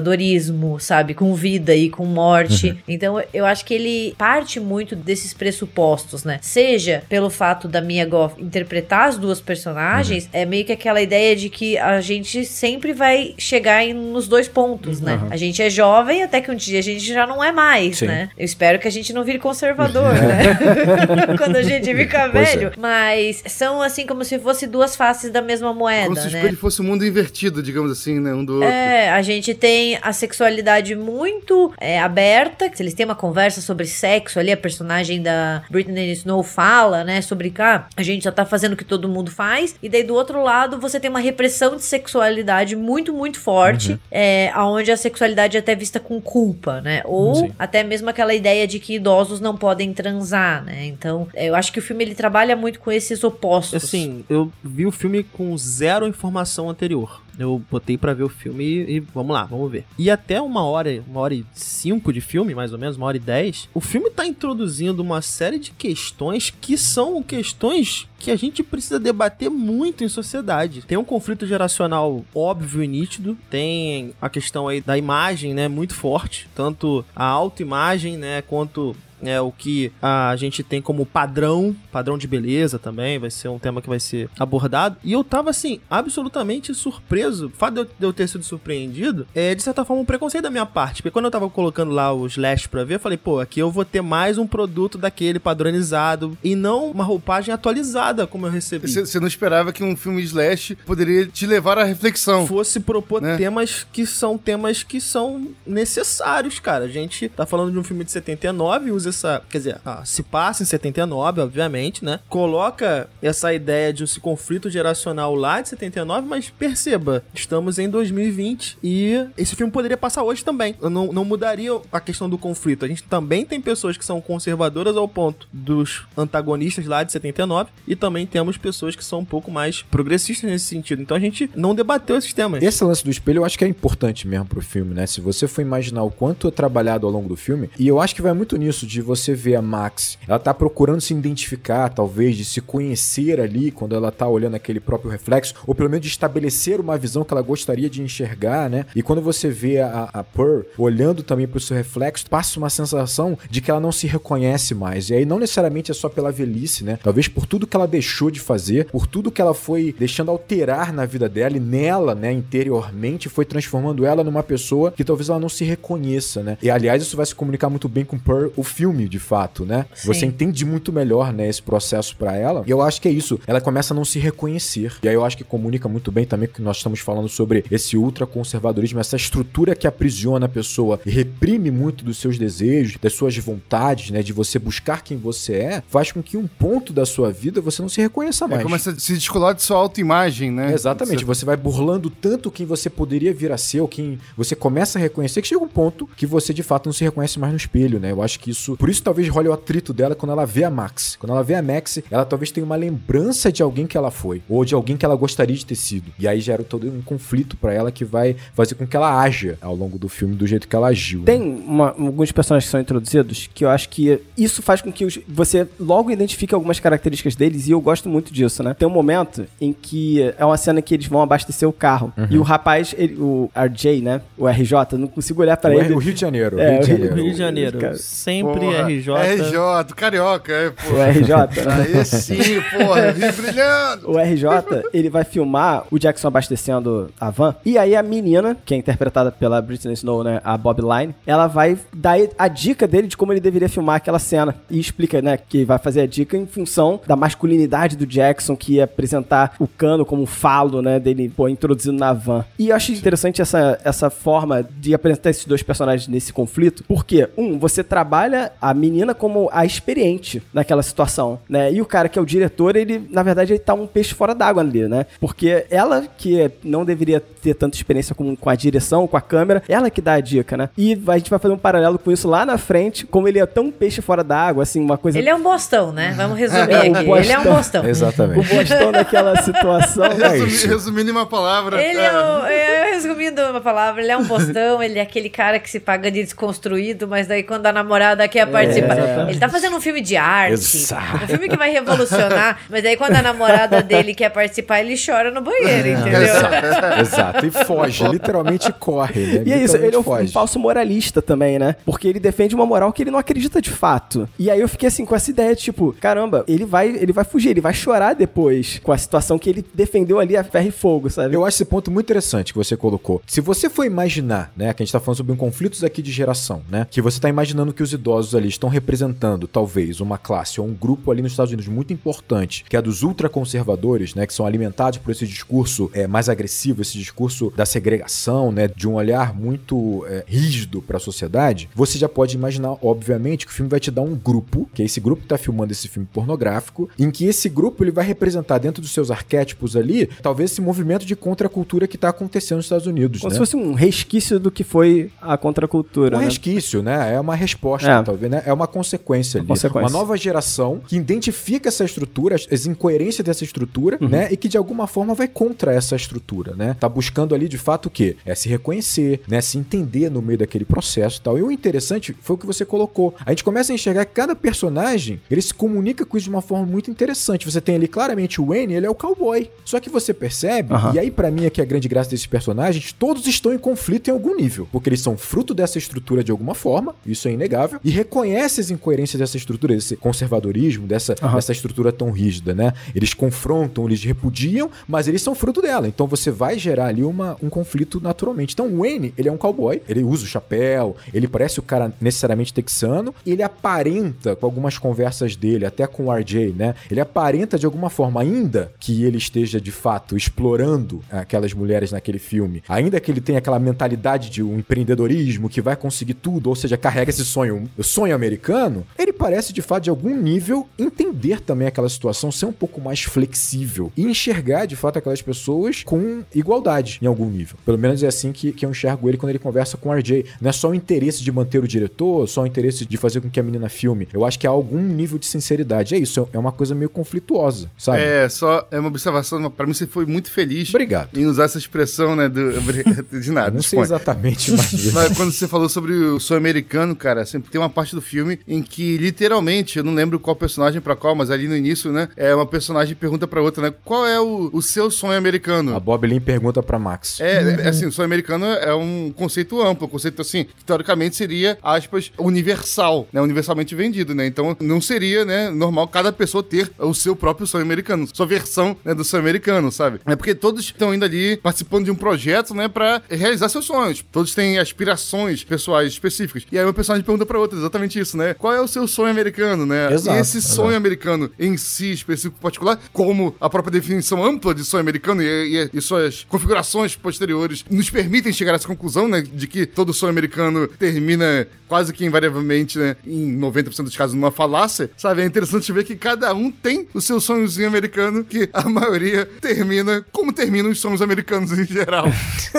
conservadorismo, sabe? Com vida e com morte. Então, eu acho que ele parte muito desses pressupostos, né? Seja pelo fato da Mia Goth interpretar as duas personagens, é meio que aquela ideia de que a gente sempre vai chegar em- nos dois pontos, né? A gente é jovem até que um dia a gente já não é mais, Sim. né? Eu espero que a gente não vire conservador, né? <laughs> Quando a gente fica é. velho. Mas são assim como se fosse duas faces da mesma moeda, Como se né? espelho fosse o mundo invertido, digamos assim, né, um do outro. É, a gente tem a sexualidade muito é, aberta, que eles têm uma conversa sobre sexo ali, a personagem da Britney Snow fala, né, sobre cá, a gente já tá fazendo o que todo mundo faz, e daí do outro lado você tem uma repressão de sexualidade muito, muito forte, é, onde a sexualidade é até vista com culpa, né, ou Sim. até mesmo aquela ideia de que idosos não podem transar, né, então eu acho que o filme ele trabalha muito com esses opostos. Assim, eu vi o filme com zero informação anterior. Eu botei pra ver o filme e, e vamos lá, vamos ver. E até uma hora, uma hora e cinco de filme, mais ou menos, uma hora e dez, o filme tá introduzindo uma série de questões que são questões que a gente precisa debater muito em sociedade. Tem um conflito geracional óbvio e nítido, tem a questão aí da imagem, né, muito forte, tanto a autoimagem, né, quanto é o que a gente tem como padrão, padrão de beleza também, vai ser um tema que vai ser abordado. E eu tava assim, absolutamente surpreso. O fato de eu, de eu ter sido surpreendido é, de certa forma, um preconceito da minha parte. Porque quando eu tava colocando lá os Lash pra ver, eu falei, pô, aqui eu vou ter mais um produto daquele padronizado e não uma roupagem atualizada como eu recebi. Você você não esperava que um filme slash poderia te levar à reflexão. fosse propor Né? temas que são temas que são necessários, cara. A gente tá falando de um filme de 79, usa essa. Quer dizer, ah, se passa em 79, obviamente, né? Coloca essa ideia de esse conflito geracional lá de 79, mas perceba, estamos em 2020 e esse filme poderia passar hoje também. Eu não, não mudaria a questão do conflito. A gente também tem pessoas que são conservadoras ao ponto dos antagonistas lá de 79 e também temos pessoas que são um pouco mais progressistas nesse sentido. Então a gente não debateu esses temas. Esse lance do espelho eu acho que é importante mesmo pro filme, né? Se você for imaginar o quanto é trabalhado ao longo do filme, e eu acho que vai muito nisso de você ver a Max, ela tá procurando se identificar, talvez, de se conhecer ali quando ela tá olhando aquele próprio reflexo, ou pelo menos de estabelecer uma visão que ela gostaria de enxergar, né? E quando você vê a, a Pearl olhando também pro seu reflexo, passa uma sensação de que ela não se reconhece mais. E aí não necessariamente é só pela velhice, né? Talvez por tudo que ela deixou de fazer, por tudo que ela foi deixando alterar na vida dela e nela, né, interiormente, foi transformando ela numa pessoa que talvez ela não se reconheça, né? E aliás, isso vai se comunicar muito bem com Pearl, o filme filme, de fato, né? Você Sim. entende muito melhor, né, esse processo pra ela. E eu acho que é isso. Ela começa a não se reconhecer. E aí eu acho que comunica muito bem também que nós estamos falando sobre esse ultraconservadorismo, essa estrutura que aprisiona a pessoa e reprime muito dos seus desejos, das suas vontades, né, de você buscar quem você é, faz com que um ponto da sua vida você não se reconheça mais. É, começa a se descolar de sua autoimagem, né? Exatamente, você vai burlando tanto quem você poderia vir a ser, ou quem você começa a reconhecer, que chega um ponto que você de fato não se reconhece mais no espelho, né? Eu acho que isso. Por isso talvez role o atrito dela quando ela vê a Max. Quando ela vê a Max, ela talvez tenha uma lembrança de alguém que ela foi, ou de alguém que ela gostaria de ter sido. E aí gera todo um conflito pra ela que vai fazer com que ela haja ao longo do filme do jeito que ela agiu. né? Tem uma- alguns personagens que são introduzidos que eu acho que isso faz com que os- você logo identifique algumas características deles e eu gosto muito disso, né? Tem um momento em que é uma cena que eles vão abastecer o carro e o rapaz, ele- o RJ, né? O RJ, eu não consigo olhar pra O, ele. o Rio de Janeiro. É, Rio de o Rio- Janeiro. Rio de Janeiro. Cara. Sempre Porra, RJ. RJ, carioca, é, pô. O RJ, né? Aí sim, porra, <laughs> brilhando. O RJ, ele vai filmar o Jackson abastecendo a van. E aí a menina, que é interpretada pela Britney Snow, né? A Bob Line, ela vai dar a dica dele de como ele deveria filmar aquela cena. E explica, né? Que vai fazer a dica em função da masculinidade do Jackson, que ia apresentar o cano como um falo, né? Dele, pô, introduzindo na van. E eu acho interessante essa, essa forma de apresentar esses dois personagens nesse conflito. Porque, um, você trabalha a menina como a experiente naquela situação, né? E o cara que é o diretor, ele, na verdade, ele tá um peixe fora d'água ali, né? Porque ela, que não deveria ter tanta experiência com, com a direção, com a câmera, ela que dá a dica, né? E a gente vai fazer um paralelo com isso lá na frente, como ele é tão peixe fora d'água, assim, uma coisa... Ele é um bostão, né? Vamos resumir <laughs> É, aqui. Ele é um bostão. bostão. o Exatamente. Bostão naquela situação. <laughs> É Resumi- resumindo em uma palavra. Ele é, um, é, resumindo uma palavra, ele é um bostão, ele é aquele cara que se paga de desconstruído, mas daí quando a namorada quer participar. exatamente. ele tá fazendo um filme de arte, Exato. um filme que vai revolucionar, <laughs> mas daí quando a namorada dele quer participar, ele chora no banheiro, entendeu? Exato, <laughs> exato. E foge, literalmente corre, né? E é isso, ele é um, um falso moralista também, né? Porque ele defende uma moral que ele não acredita de fato. E aí eu fiquei assim com essa ideia, tipo, caramba, ele vai, ele vai fugir, ele vai chorar depois com a situação que ele defendeu ali a ferro e fogo, sabe? Eu acho esse ponto muito interessante que você colocou. Se você for imaginar, né, que a gente tá falando sobre um conflitos aqui de geração, né, que você tá imaginando que os idosos ali estão representando, talvez, uma classe ou um grupo ali nos Estados Unidos muito importante, que é dos ultraconservadores, né, que são alimentados por esse discurso é, mais agressivo, esse discurso da segregação, né, de um olhar muito é, rígido para a sociedade, você já pode imaginar, obviamente, que o filme vai te dar um grupo, que é esse grupo que tá filmando esse filme pornográfico, em que esse grupo ele vai representar dentro dos seus arquétipos ali, talvez esse movimento de contracultura que tá acontecendo nos Estados Unidos, Como né? se fosse um resquício do que foi a contracultura. Um né? resquício, né? É uma resposta, É. talvez, né? É uma consequência ali. consequência. Uma nova geração que identifica essa estrutura, as- as incoerências dessa estrutura, Uhum. né? E que de alguma forma vai contra essa estrutura, né? Tá buscando ali de fato o quê? É se reconhecer, né? Se entender no meio daquele processo e tal. E o interessante foi o que você colocou. A gente começa a enxergar que cada personagem, ele se comunica com isso de uma forma muito interessante. Você tem ali claramente o Wayne, ele é o cowboy. Só que você percebe, Aham. e aí pra mim aqui a grande graça desses personagens, todos estão em conflito em algum nível, porque eles são fruto dessa estrutura de alguma forma, isso é inegável, e reconhece as incoerências dessa estrutura, desse conservadorismo, dessa, Aham. dessa estrutura tão rígida, né? Eles confrontam, eles repudiam, mas eles são fruto dela. Então você vai gerar ali uma, um conflito naturalmente. Então o Wayne, ele é um cowboy, ele usa o chapéu, ele parece o cara necessariamente texano, e ele aparenta com algumas conversas dele, até com o RJ, né? Ele aparenta de alguma forma, ainda que ele esteja de fato explorando aquelas mulheres naquele filme, ainda que ele tenha aquela mentalidade de um empreendedorismo que vai conseguir tudo, ou seja, carrega esse sonho, o sonho americano, ele parece de fato de algum nível entender também aquela situação, ser um pouco mais flexível e enxergar de fato aquelas pessoas com igualdade em algum nível. Pelo menos é assim que, que eu enxergo ele quando ele conversa com o RJ. Não é só o interesse de manter o diretor, só o interesse de fazer com que a menina filme. Eu acho que há algum nível de sinceridade. É isso, é uma coisa meio conflituosa, sabe? É, só é uma observação. Pra mim, você foi muito feliz Obrigado. em usar essa expressão, né? Do, <laughs> de nada. Não sei exatamente, mas... <laughs> Mas quando você falou sobre o sonho americano, cara, sempre tem uma parte do filme em que, literalmente, eu não lembro qual personagem pra qual, mas ali no início, né? É uma personagem pergunta pra outra, né? Qual é o, o seu sonho americano? A Bob Lynn pergunta pra Max. É, é, assim, o sonho americano é um conceito amplo, um conceito assim, que teoricamente seria, aspas, universal, né? Universalmente vendido, né? Então não seria, né, normal cada pessoa ter o seu próprio sonho americano, sua versão né, do sonho americano, sabe? É porque todos estão indo ali participando de um projeto né, pra realizar seus sonhos. Todos têm aspirações pessoais específicas. E aí uma personagem pergunta pra outra exatamente isso, né? Qual é o seu sonho americano, né? Exato, e esse exato. sonho americano em si, específico, particular, como a própria definição ampla de sonho americano e, e- e suas configurações posteriores nos permitem chegar a essa conclusão, né, de que todo sonho americano termina quase que invariavelmente, né, em 90% dos casos numa falácia, sabe? É interessante ver que cada um tem o seu sonhozinho americano, que a maioria termina como terminam os sonhos americanos em geral.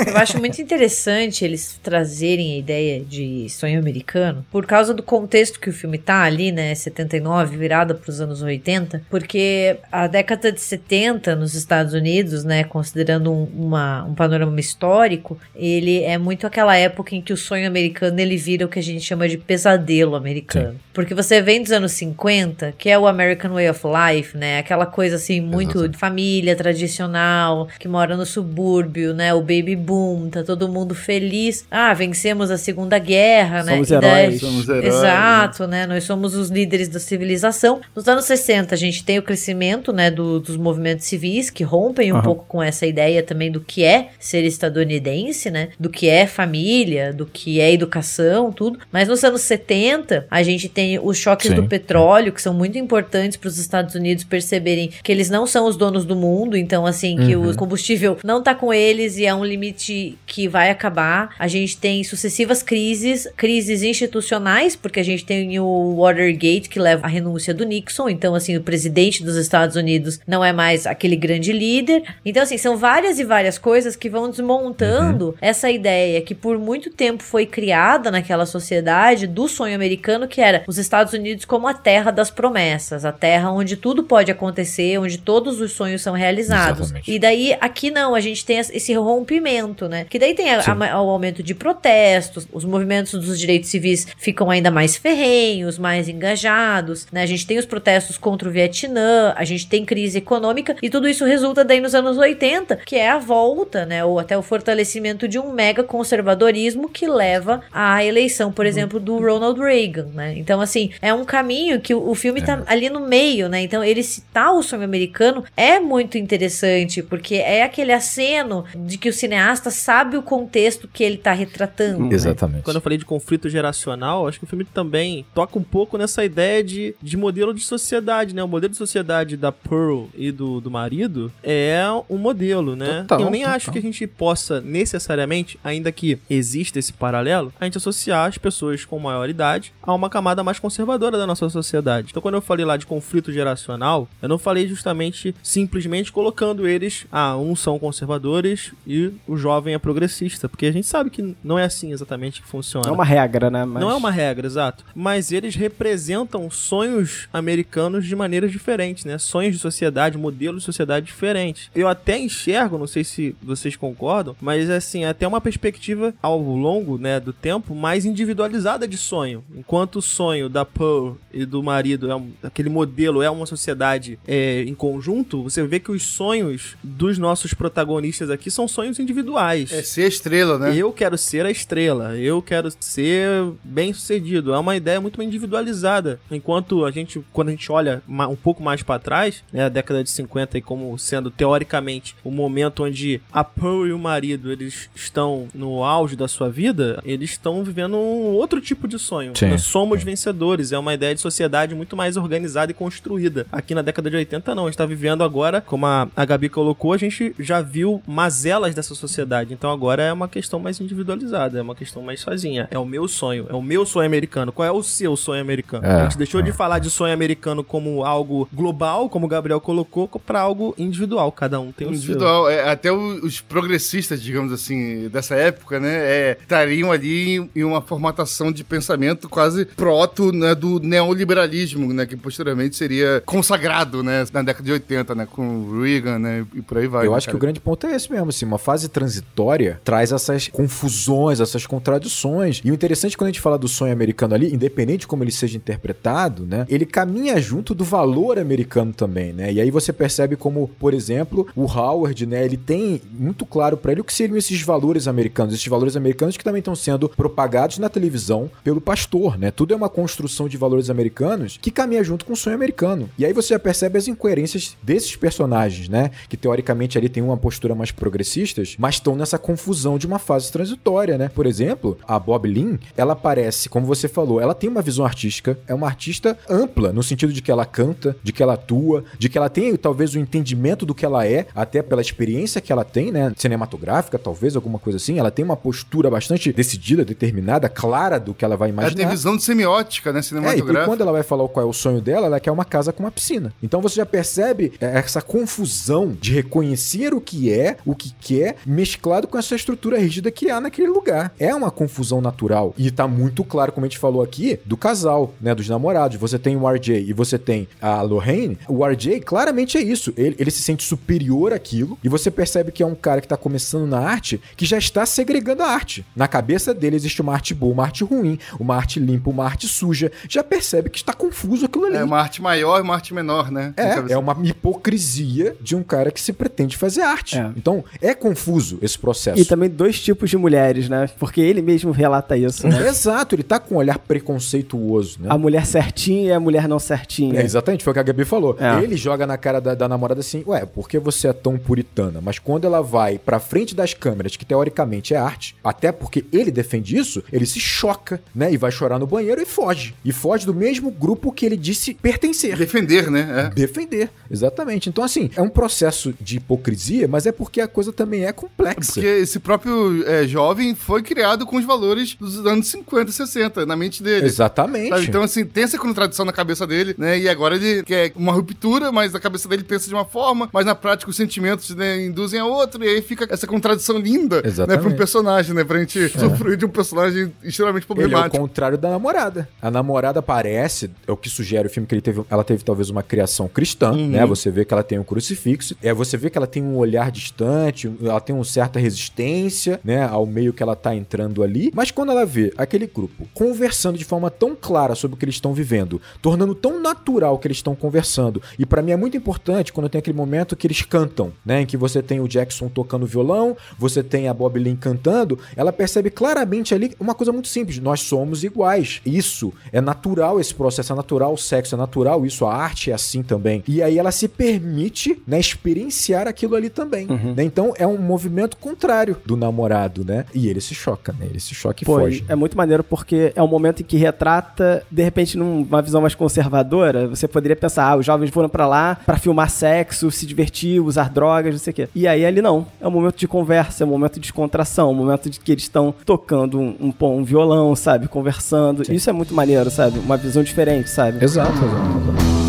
Eu acho muito interessante eles trazerem a ideia de sonho americano, por causa do contexto que o filme tá ali, né, 79, virada para os anos 80, porque a década de 70 nos Estados Unidos, né, considerando um, uma- um panorama histórico, ele é muito aquela época em que o sonho americano ele vira o que a gente chama de pesadelo americano. Porque você vem dos anos 50, que é o American Way of Life, né, aquela coisa assim muito de família tradicional, que mora no subúrbio, né, o baby boom, tá todo mundo feliz. Ah, vencemos a Segunda Guerra, né? Somos daí- heróis. Somos heróis, Exato, né? Nós somos os líderes da civilização. Nos anos 60, a gente tem o crescimento, né, do- dos movimentos civis que rompem um Aham. pouco com essa ideia também do que é ser estadunidense, né? Do que é família, do que é educação, tudo. Mas nos anos 70, a gente tem os choques Sim. do petróleo, que são muito importantes para os Estados Unidos perceberem que eles não são os donos do mundo, então assim, que Uhum. o combustível não tá com eles e é um limite que vai acabar. A gente tem sucessivas crises, crises institucionais, porque a gente tem o Watergate que leva à renúncia do Nixon, então assim, o presidente dos Estados Unidos não é mais aquele grande líder. Então assim, são várias e várias coisas que vão desmontando essa ideia que por muito tempo foi criada naquela sociedade do sonho americano que era os Estados Unidos como a terra das promessas, a terra onde tudo pode acontecer, onde todos os sonhos são realizados. Exatamente. E daí aqui não, a gente tem esse rompimento, né? Que daí tem a- a- o aumento de protestos, os movimentos dos direitos civis ficam ainda mais ferrenhos, mais engajados, né? A gente tem os protestos contra o Vietnã, a gente tem crise econômica e tudo isso resulta daí nos anos 80, que é a volta, né? Ou até o fortalecimento de um mega conservadorismo que leva à eleição, por exemplo, do Ronald Reagan, né? Então, assim, é um caminho que o, filme tá ali no meio, né? Então, ele citar o sonho americano é muito interessante, porque é aquele aceno de que o cineasta sabe o contexto que ele tá retratando. né? Exatamente. Quando eu falei de conflito geracional, acho que o filme também toca um pouco nessa ideia de, de modelo de sociedade, né? O modelo de sociedade da Pearl e do, do marido é um modelo, né? Total, eu nem total. acho que a gente possa necessariamente, ainda que exista esse paralelo, a gente associar as pessoas com maior idade a uma camada mais conservadora da nossa sociedade. Então, quando eu falei lá de conflito geracional, eu não falei justamente simplesmente colocando eles, ah, uns são conservadores e o jovem é progressista, porque a gente sabe que não é assim exatamente que funciona. É uma regra, né? Mas... Não é uma regra, exato. Mas eles representam sonhos americanos de maneiras diferentes, né? Sonhos de sociedade, modelos de sociedade diferentes. Eu até enxergo, não sei se vocês concordam, mas assim, até uma perspectiva ao longo, né, do tempo mais individualizada de sonho. Enquanto o sonho da Pearl e do marido é um- aquele modelo é uma sociedade é, em conjunto, você vê que os sonhos dos nossos protagonistas aqui são sonhos individuais. É ser estrela, né? Eu quero ser a estrela, eu quero ser bem sucedido. É uma ideia muito mais individualizada. Enquanto a gente, quando a gente olha um pouco mais pra trás, né, a década de 50 aí como sendo teoricamente o momento onde a Pearl e o marido eles estão no auge da sua vida, eles estão vivendo um outro tipo de sonho. Sim, Nós somos sim. vencedores, é uma ideia de sociedade muito mais organizada e construída. Aqui na década de 80 não, a gente tá vivendo agora, como a, a Gabi colocou, a gente já viu mazelas dessa sociedade. Então agora é uma questão mais individualizada, é uma questão mais sozinha. É o meu sonho, é o meu sonho americano. Qual é o seu sonho americano? É, a gente deixou é. de falar de sonho americano como algo global, como o Gabriel colocou, para algo individual. Cada um tem o seu. individual. É, até o- os progressistas, digamos assim, dessa época, né, é, estariam ali em, em uma formatação de pensamento quase proto né, do neoliberalismo, né, que posteriormente seria consagrado, né, na década de 80, né, com Reagan, né, e por aí vai. Eu né, acho que cara? o grande ponto é esse mesmo, assim, uma fase transitória traz essas confusões, essas contradições. E o interessante quando a gente fala do sonho americano ali, independente de como ele seja interpretado, né, ele caminha junto do valor americano também, né? E aí você percebe como, por exemplo, o Howard, né, ele tem muito claro pra ele o que seriam esses valores americanos, esses valores americanos que também estão sendo propagados na televisão pelo pastor, né? Tudo é uma construção de valores americanos que caminha junto com o sonho americano. E aí você já percebe as incoerências desses personagens, né? Que teoricamente ali tem uma postura mais progressista artistas, mas estão nessa confusão de uma fase transitória, né? Por exemplo, a Bob Lynn, ela parece, como você falou, ela tem uma visão artística, é uma artista ampla, no sentido de que ela canta, de que ela atua, de que ela tem talvez o entendimento do que ela é, até pela experiência que ela tem, né? Cinematográfica, talvez, alguma coisa assim. Ela tem uma postura bastante decidida, determinada, clara do que ela vai imaginar. Ela tem visão de semiótica, né? É, e Cinematográfica. quando ela vai falar qual é o sonho dela, ela quer uma casa com uma piscina. Então você já percebe é, essa confusão de reconhecer o que é, o que quer, mesclado com essa estrutura rígida que há naquele lugar. É uma confusão natural. E tá muito claro, como a gente falou aqui, do casal, né? Dos namorados. Você tem o RJ e você tem a Lorraine. O RJ claramente é isso. Ele, ele se sente superior àquilo. E você percebe que é um cara que tá começando na arte que já está segregando a arte. Na cabeça dele existe uma arte boa, uma arte ruim, uma arte limpa, uma arte suja. Já percebe que está confuso aquilo ali. É uma arte maior e uma arte menor, né? É, é uma hipocrisia de um cara que se pretende fazer arte. É. Então, é confuso esse processo. E também dois tipos de mulheres, né? Porque ele mesmo relata isso, né? Exato, ele tá com olhar preconceituoso, né? A mulher certinha e a mulher não certinha. É, exatamente, foi o que a Gabi falou. É. Ele joga na cara da, da namorada assim, ué, por que você é tão puritana? Mas quando ela vai pra frente das câmeras, que teoricamente é arte, até porque ele defende isso, ele se choca, né? E vai chorar no banheiro e foge. E foge do mesmo grupo que ele disse pertencer. Defender, né? É. Defender, exatamente. Então, assim, é um processo de hipocrisia, mas é porque a coisa também é complexa. Porque esse próprio é, jovem foi criado com os valores dos anos 50, 60, na mente dele. Exatamente. Sabe? Então, assim, tem essa contradição na cabeça dele, né? E agora ele quer uma ruptura, mas na cabeça dele pensa de uma forma, mas na prática os sentimentos né, induzem a outra, e aí fica essa contradição linda, né? Exatamente. Pra um personagem, né? Pra gente sofrer de um personagem extremamente Ele é o problemático. contrário da namorada. A namorada parece, é o que sugere o filme, que ele teve, ela teve talvez uma criação cristã, né? Você vê que ela tem um crucifixo, é, você vê que ela tem um olhar distante, ela tem uma certa resistência, né? Ao meio que ela tá entrando ali. Mas quando ela vê aquele grupo conversando de forma tão clara sobre o que eles estão vivendo, tornando tão natural o que eles estão conversando, e pra mim é muito importante quando tem aquele momento que eles cantam, né? Em que você tem o Jackson tocando violão, você tem a Bob Lynn cantando, ela percebe claramente ali uma coisa muito simples: nós somos iguais. Isso é natural, esse processo é natural, o sexo é natural, isso, a arte é assim também. E aí ela se permite, né, experienciar aquilo ali também. né? Então é um movimento contrário do namorado, né? E ele se choca, né? Ele se choca e Pô, foge. é muito maneiro porque é um momento em que retrata, de repente, numa visão mais conservadora, você poderia pensar, ah, os jovens foram pra lá pra filmar sexo, se divertir, usar drogas, não sei o quê. E aí ali não. É um momento de conversa, é um momento de descontração, um momento de que eles estão tocando um, um, um violão, sabe? Conversando. Isso é muito maneiro, sabe? Uma visão diferente, sabe? Exato, exato.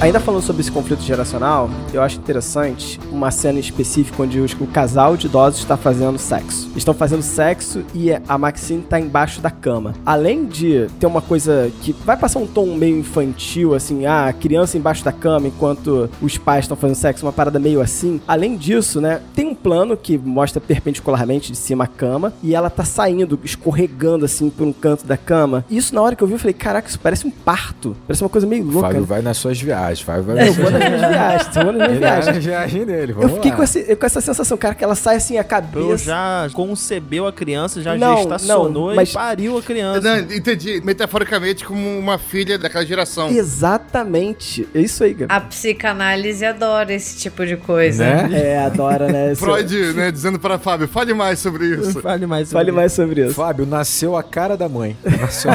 Ainda falando sobre esse conflito geracional, eu acho interessante uma cena específica onde o casal de idosos está fazendo sexo. Estão fazendo sexo e a Maxine tá embaixo da cama. Além de ter uma coisa que vai passar um tom meio infantil, assim, ah, a criança embaixo da cama enquanto os pais estão fazendo sexo, uma parada meio assim. Além disso, né, tem um plano que mostra perpendicularmente de cima a cama e ela tá saindo, escorregando assim por um canto da cama. Isso na hora que eu vi, eu falei, caraca, isso parece um parto. Parece uma coisa meio louca. Fábio vai nas suas viagens, Fábio vai É, nas eu vou nas minhas viagens, eu vou nas minhas vai viagens. viagem dele, Eu fiquei lá. com, esse- com essa sensação, cara, que ela sai assim, a cabeça. Eu já concebeu a criança, já Não, gestacionou não, mas- e pariu a criança. Não, entendi. Metaforicamente, como uma filha daquela geração. Exatamente. É isso aí, Gabi. A psicanálise adora esse tipo de coisa. Né? É, adora, né? <laughs> Freud, né, dizendo para Fábio, fale mais sobre isso. Fale mais sobre Fale mais sobre isso. Fábio nasceu a cara da mãe. <laughs> Nasceu...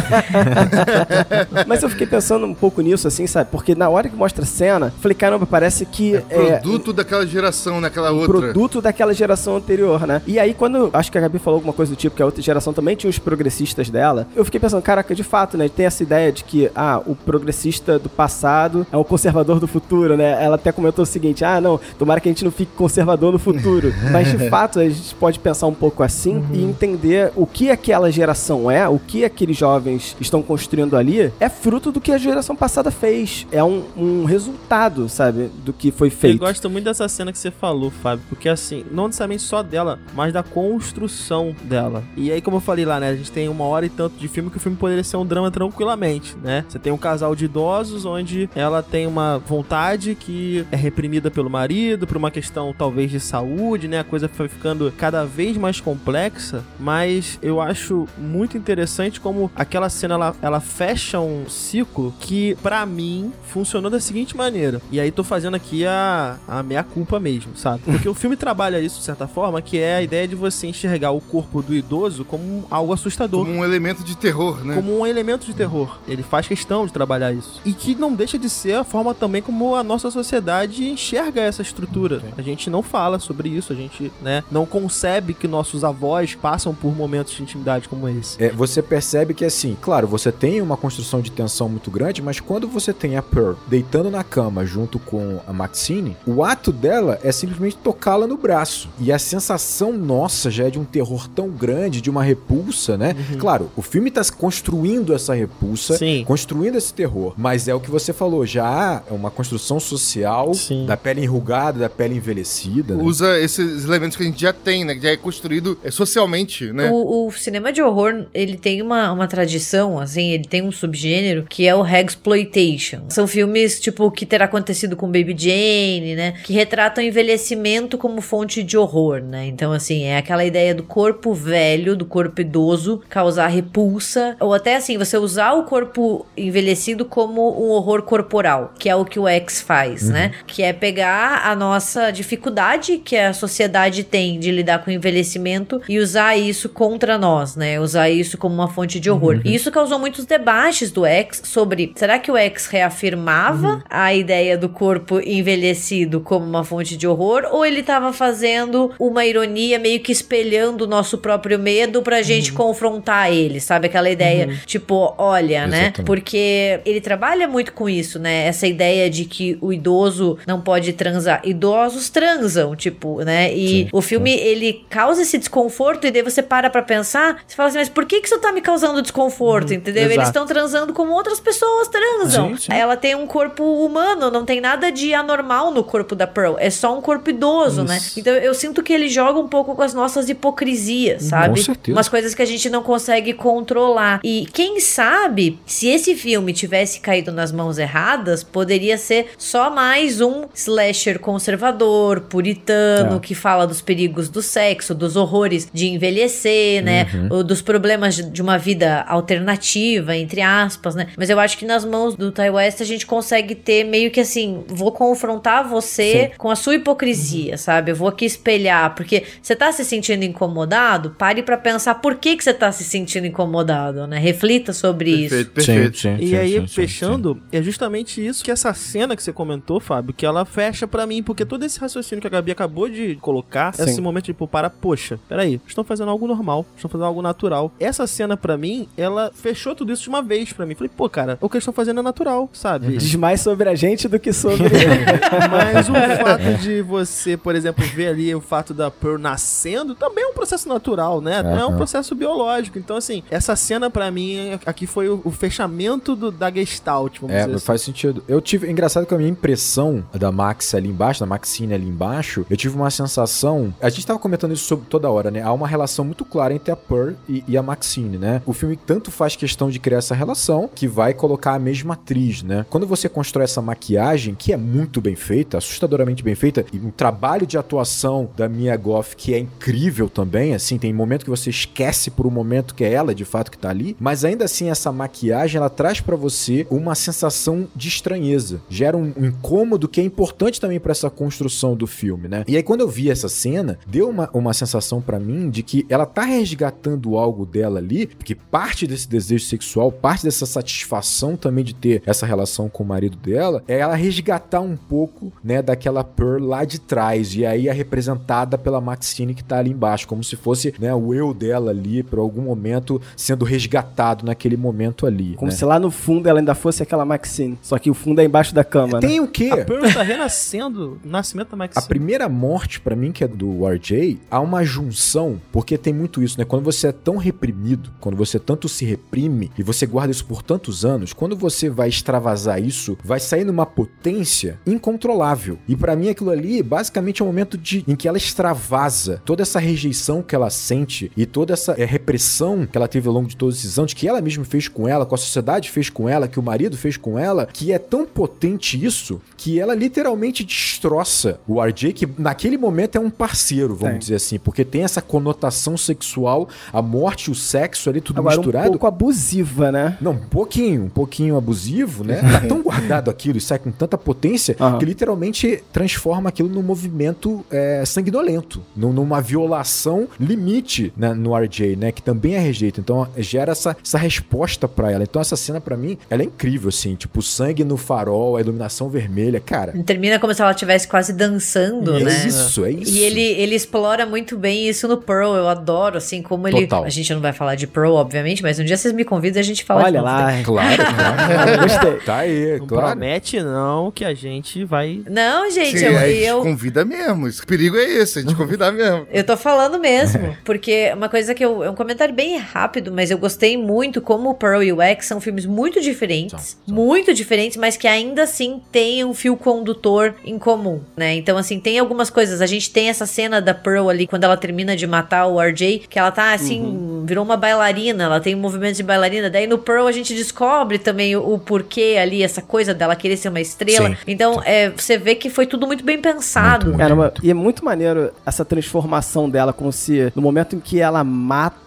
Mas eu fiquei pensando um pouco nisso, assim, sabe? Porque na hora que mostra a cena, falei, caramba, parece que é, Produto daquela geração, naquela outra. produto daquela geração anterior, né? E aí, quando acho que a Gabi falou alguma coisa do tipo, que a outra geração também tinha os progressistas dela, eu fiquei pensando, caraca, de fato, né? Tem essa ideia de que, ah, o progressista do passado é o conservador do futuro, né? Ela até comentou o seguinte: ah, não, tomara que a gente não fique conservador no futuro. <laughs> Mas de fato, a gente pode pensar um pouco assim e entender o que aquela geração é, o que aqueles jovens estão construindo ali, é fruto do que a geração passada fez. É um, um resultado, sabe, do que foi Eu feito. gosto muito dessa cena que você falou, Fábio, porque assim, não necessariamente só dela, mas da construção dela. E aí, como eu falei lá, né, a gente tem uma hora e tanto de filme que o filme poderia ser um drama tranquilamente, né? Você tem um casal de idosos onde ela tem uma vontade que é reprimida pelo marido, por uma questão talvez de saúde, né? A coisa foi ficando cada vez mais complexa, mas eu acho muito interessante como aquela cena ela, ela fecha um ciclo que pra mim funcionou da seguinte maneira. E aí tô fazendo aqui a, a meia culpa mesmo, sabe? Porque o <laughs> filme trabalha isso de certa forma, que é a ideia de você enxergar o corpo do idoso como algo assustador. Como um elemento de terror, né? Como um elemento de terror. Ele faz questão de trabalhar isso. E que não deixa de ser a forma também como a nossa sociedade enxerga essa estrutura. A gente não fala sobre isso, a gente né, não concebe que nossos avós passam por momentos de intimidade como esse. É, você percebe que assim, claro, você tem uma construção de tensão muito grande, mas quando você tem a Pearl deitando na cama junto com a Maxine, o ato dela é simplesmente tocá-la no braço. E a sensação nossa já é de um terror tão grande, de uma repulsa, né? Claro, o filme tá construindo essa repulsa, Sim. construindo esse terror, mas é o que você falou, já há uma construção social Sim. da pele enrugada, da pele envelhecida. né? Usa esses elementos que a gente já tem, né? Que já é construído é, socialmente, né? O, o cinema de horror, ele tem uma, uma tradição, assim, ele tem um subgênero que é o Hexploitation. São filmes, tipo, que terá acontecido com Baby Jane, né? Que retratam o envelhecimento como fonte de horror, né? Então, assim, é aquela ideia do corpo velho, do corpo idoso, causar repulsa, ou até, assim, você usar o corpo envelhecido como um horror corporal, que é o que o X faz, né? Que é pegar a nossa dificuldade que a sociedade tem de lidar com o envelhecimento e usar isso contra nós, né? Usar isso como uma fonte de horror. E isso causou muitos debates do X sobre será que o X reafirmava a ideia do corpo envelhecido como uma fonte de horror ou ele tava fazendo uma ironia meio que espelhando o nosso próprio medo pra gente confrontar ele, sabe? Aquela ideia, tipo, olha, né? Exatamente. Porque ele trabalha muito com isso, né? Essa ideia de que o idoso não pode transar. Idosos transam, tipo, né? E Sim, o filme, ele causa esse desconforto e daí você para pra pensar, você fala assim, mas por que que isso tá me causando desconforto, entendeu? Eles exato. estão transando como outras pessoas transam. Sim, sim. Ela tem um corpo humano, não tem nada de anormal no corpo da Pearl. É só um corpo idoso, né? Isso. Então eu sinto que ele joga um pouco com as nossas hipocrisias, sabe? certeza. Umas coisas que a gente não consegue controlar. E quem sabe, se esse filme tivesse caído nas mãos erradas, poderia ser só mais um slasher conservador, puritano, É. que fala dos perigos do sexo, dos horrores de envelhecer, né? Ou dos problemas de, de uma vida alternativa, entre aspas, né? Mas eu acho que nas mãos do Ty West a gente consegue ter meio que assim, vou confrontar você com a sua hipocrisia, sabe? Eu vou aqui espelhar, porque você tá se sentindo incomodado, pare pra pensar por que que você tá se sentindo incomodado, né? Reflita sobre isso. Perfeito, perfeito. Sim, sim, E sim, aí, sim, sim, fechando, é justamente isso que essa cena que você comentou, Fábio, que ela fecha pra mim, porque todo esse raciocínio que a Gabi acabou de colocar, Sim. esse momento de, tipo, para, poxa, peraí, estão fazendo algo normal, estão fazendo algo natural. Essa cena, pra mim, ela fechou tudo isso de uma vez pra mim. Falei, pô, cara, o que eles estão fazendo é natural, sabe? Diz mais sobre a gente do que sobre. <laughs> Mas o fato de você, por exemplo, ver ali o fato da Pearl nascendo também é um processo natural, né? Não é um processo biológico. Então, assim, essa cena pra mim aqui foi o, o fechamento do, da Gestalt, vamos É, dizer assim. faz sentido. Eu tive. Engraçado que a minha impressão da Max ali embaixo, da Maxine ali embaixo, eu tive uma sensação. A gente tava comentando isso sobre toda hora, né? Há uma relação muito clara entre a Pearl e, e a Maxine, né? O filme tanto faz questão de criar essa relação que vai colocar a mesma atriz, né? Quando você constrói essa maquiagem, que é muito bem feita, assustadoramente bem feita, e um trabalho de atuação da Mia Goff que é incrível também, assim, tem momento que você esquece por um momento que é ela de fato que tá ali, mas ainda assim essa maquiagem ela traz pra você uma sensação de estranheza, gera um, incômodo que é importante também pra essa construção do filme, né? E aí quando eu vi essa cena, deu uma, uma sensação pra mim de que ela tá resgatando algo dela ali, porque parte desse desejo sexual, parte dessa satisfação também de ter essa relação com o marido dela, é ela resgatar um pouco, né, daquela Pearl lá de trás, e aí é representada pela Maxine que tá ali embaixo, como se fosse, né, o eu dela ali, por algum momento, sendo resgatado naquele momento ali. Como né? se lá no fundo ela ainda fosse aquela Maxine. Só que o fundo é embaixo da cama, né? Tem o quê? A Pearl tá renascendo, o nascimento da A Maxine. primeira morte, pra mim, que é do RJ, há uma junção, porque tem muito isso, né? Quando você é tão reprimido, quando você tanto se reprime e você guarda isso por tantos anos, quando você vai extravasar isso, vai sair numa potência incontrolável. E pra mim aquilo ali, basicamente, é o momento de, em que ela extravasa toda essa rejeição que ela sente e toda essa é, repressão que ela teve ao longo de todos esses anos, que ela mesma fez com ela, com a sociedade fez com ela, que o marido fez com ela, que é tão potente isso que ela literalmente destroça o RJ, que naquele momento é um parceiro, vamos Tem. dizer assim, porque tem essa conotação sexual, a morte, o sexo ali, tudo Agora, misturado. um pouco abusiva, né? Não, um pouquinho, um pouquinho abusivo, né? Tá tão guardado aquilo e sai com tanta potência Aham. que literalmente transforma aquilo num movimento é, sanguinolento, num- numa violação limite né, no RJ, né? Que também é rejeito. Então gera essa, essa resposta pra ela. Então essa cena pra mim, ela é incrível, assim. Tipo, sangue no farol, a iluminação vermelha. Cara, Termina como se ela estivesse quase dançando, é né? isso, é isso. E ele, ele explora muito bem isso no Pearl. Eu adoro, assim, como ele. Total. A gente não vai falar de Pearl, obviamente, mas um dia vocês me convidam e a gente fala Olha lá. Claro, claro. <laughs> Gostei. Tá aí, Não claro. promete não que a gente vai... Não, gente, Sim, eu, a gente eu, convida mesmo. Esse perigo é esse, a gente convidar mesmo. Eu tô falando mesmo, porque uma coisa que eu. É um comentário bem rápido, mas eu gostei muito como o Pearl e o X são filmes muito diferentes. São, são. Muito diferentes, mas que ainda assim têm um fio condutor em comum, né? Então, assim, tem algumas coisas. A gente tem essa cena da Pearl ali, quando ela termina de matar o RJ, que ela tá assim, virou uma bailarina, ela tem movimentos de bailarina. Daí no Pearl a gente descobre também o, o porquê ali, essa coisa dela querer ser uma estrela. Sim. Então, é, você vê que foi tudo muito bem pensado. Muito, Cara, uma- e é muito maneiro essa transformação dela, como se no momento em que ela mata,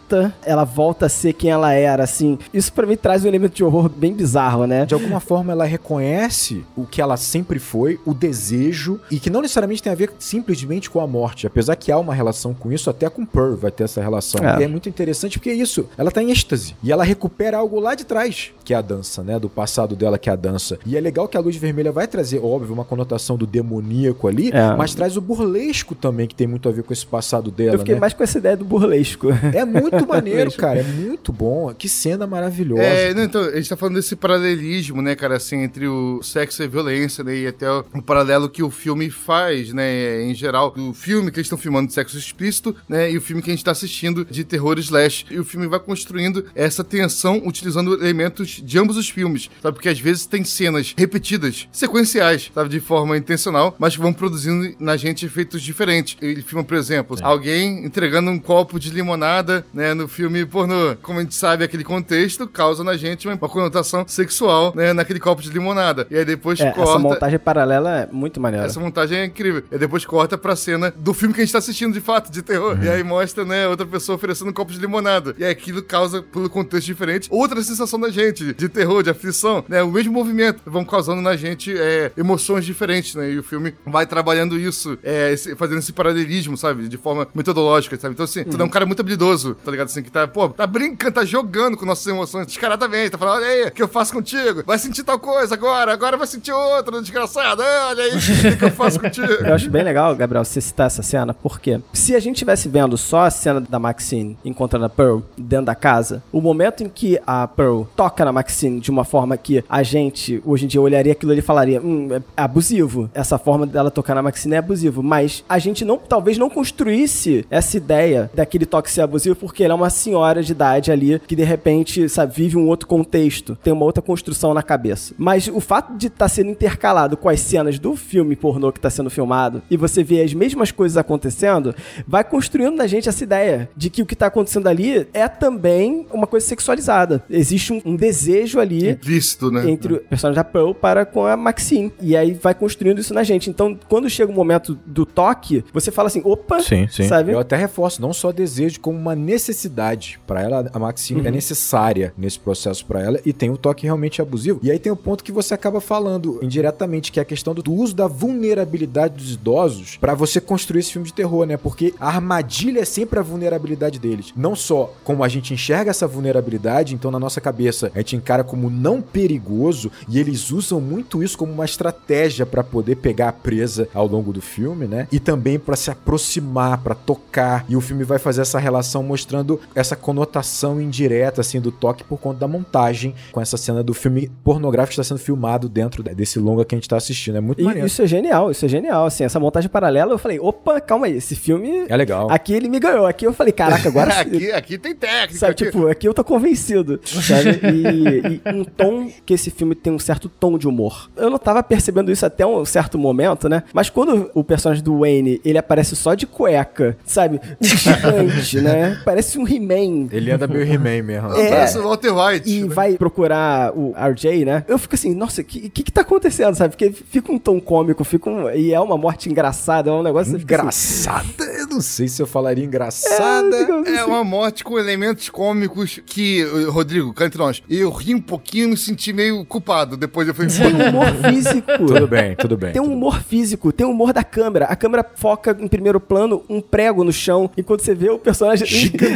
ela volta a ser quem ela era, assim. Isso pra mim traz um elemento de horror bem bizarro, né? De alguma forma ela reconhece o que ela sempre foi, o desejo, e que não necessariamente tem a ver simplesmente com a morte. Apesar que há uma relação com isso, até com Pearl vai ter essa relação. É. E é muito interessante porque é isso. Ela tá em êxtase. E ela recupera algo lá de trás, que é a dança, né? Do passado dela, que é a dança. E é legal que a luz vermelha vai trazer, óbvio, uma conotação do demoníaco ali, É. mas traz o burlesco também, que tem muito a ver com esse passado dela, Eu fiquei né? mais com essa ideia do burlesco. É muito <laughs> maneiro, Burlesco. cara. É muito bom. Que cena maravilhosa. É, não, então, a gente tá falando desse paralelismo, né, cara, assim, entre o sexo e a violência, né, e até o, o paralelo que o filme faz, né, em geral, do filme que eles estão filmando de sexo explícito, né, e o filme que a gente tá assistindo de terror slash. E o filme vai construindo essa tensão utilizando elementos de ambos os filmes, sabe? Porque às vezes tem cenas repetidas, sequenciais, sabe, de forma intencional, mas que vão produzindo na gente efeitos diferentes. Ele filma, por exemplo, alguém entregando um copo de limonada, né, no filme pornô. Como a gente sabe, aquele contexto causa na gente uma, uma conotação sexual, né, naquele copo de limonada. E aí depois É, corta. essa montagem paralela é muito maneira. Essa montagem é incrível. E depois corta pra cena do filme que a gente tá assistindo de fato, de terror. Uhum. E aí mostra, né, outra pessoa oferecendo um copo de limonada. E aí aquilo causa, pelo contexto diferente, outra sensação da gente, de terror, de aflição, né? O mesmo movimento vão causando na gente é, emoções diferentes, né? E o filme vai trabalhando isso, é, esse- fazendo esse paralelismo, sabe? De forma metodológica, sabe? Então, assim, tu é Uhum. um cara muito habilidoso, tá ligado? Assim, que tá, pô, tá brincando, tá jogando com nossas emoções descaradamente, tá falando, olha aí, o que eu faço contigo? Vai sentir tal coisa agora, agora vai sentir outra, desgraçado, olha aí, o que, que eu faço contigo? <laughs> Eu acho bem legal, Gabriel, você citar essa cena, porque se a gente estivesse vendo só a cena da Maxine encontrando a Pearl dentro da casa, o momento em que a Pearl toca na Maxine de uma forma que a gente, hoje em dia, olharia aquilo e falaria, hum, é abusivo. Essa forma dela tocar na Maxine é abusivo. Mas a gente não, talvez não construísse essa ideia daquele toque ser abusivo porque ela é uma senhora de idade ali que de repente, sabe, vive um outro contexto, tem uma outra construção na cabeça. Mas o fato de estar sendo intercalado com as cenas do filme pornô que está sendo filmado e você vê as mesmas coisas acontecendo, vai construindo na gente essa ideia de que o que está acontecendo ali é também uma coisa sexualizada. Existe um, um desejo ali Implícito, né? entre o personagem da Pearl para com a Maxine. E aí vai construindo isso na gente. Então, quando chega o momento do toque, você fala assim, opa, sabe? Eu até reforço, não só desejo, como uma necessidade. Pra ela, a Maxine é necessária nesse processo pra ela e tem um toque realmente abusivo. E aí tem o ponto que você acaba falando indiretamente, que é a questão do uso da vulnerabilidade dos idosos pra você construir esse filme de terror, né? Porque a armadilha é sempre a vulnerabilidade deles. Não só como a gente enxerga essa vulnerabilidade, então na nossa cabeça a gente encara como não perigoso e eles usam muito isso como uma estratégia pra poder pegar a presa ao longo do filme, né? E também pra se aproximar, pra tocar. E o filme vai fazer essa relação mostrando essa conotação indireta assim do toque por conta da montagem com essa cena do filme pornográfico que está sendo filmado dentro desse longa que a gente tá assistindo. É muito maneiro. isso é genial, isso é genial, assim, essa montagem paralela, eu falei, opa, calma aí, esse filme, É legal. aqui ele me ganhou, aqui eu falei, caraca, agora... <laughs> aqui, aqui tem técnica. Sabe, aqui- tipo, aqui eu tô convencido, sabe? E, e um tom que esse filme tem um certo tom de humor. Eu não tava percebendo isso até um certo momento, né? Mas quando o personagem do Wayne, ele aparece só de cueca, sabe? <laughs> Gigante, né? Parece parece um He-Man. Ele anda meio He-Man mesmo. É. Parece o Walter White. E né? vai procurar o RJ, né? Eu fico assim, nossa, o que, que que tá acontecendo, sabe? Porque fica um tom cômico, fica um, e é uma morte engraçada, é um negócio... assim, Engraçada, eu não sei se eu falaria engraçada. É uma morte com elementos cômicos que, Rodrigo, cá entre nós, eu ri um pouquinho e me senti meio culpado depois eu fui Tem um humor físico. <laughs> Tudo bem, tudo bem. Tem um humor físico, tem um humor da câmera. A câmera foca em primeiro plano um prego no chão, enquanto você vê o personagem.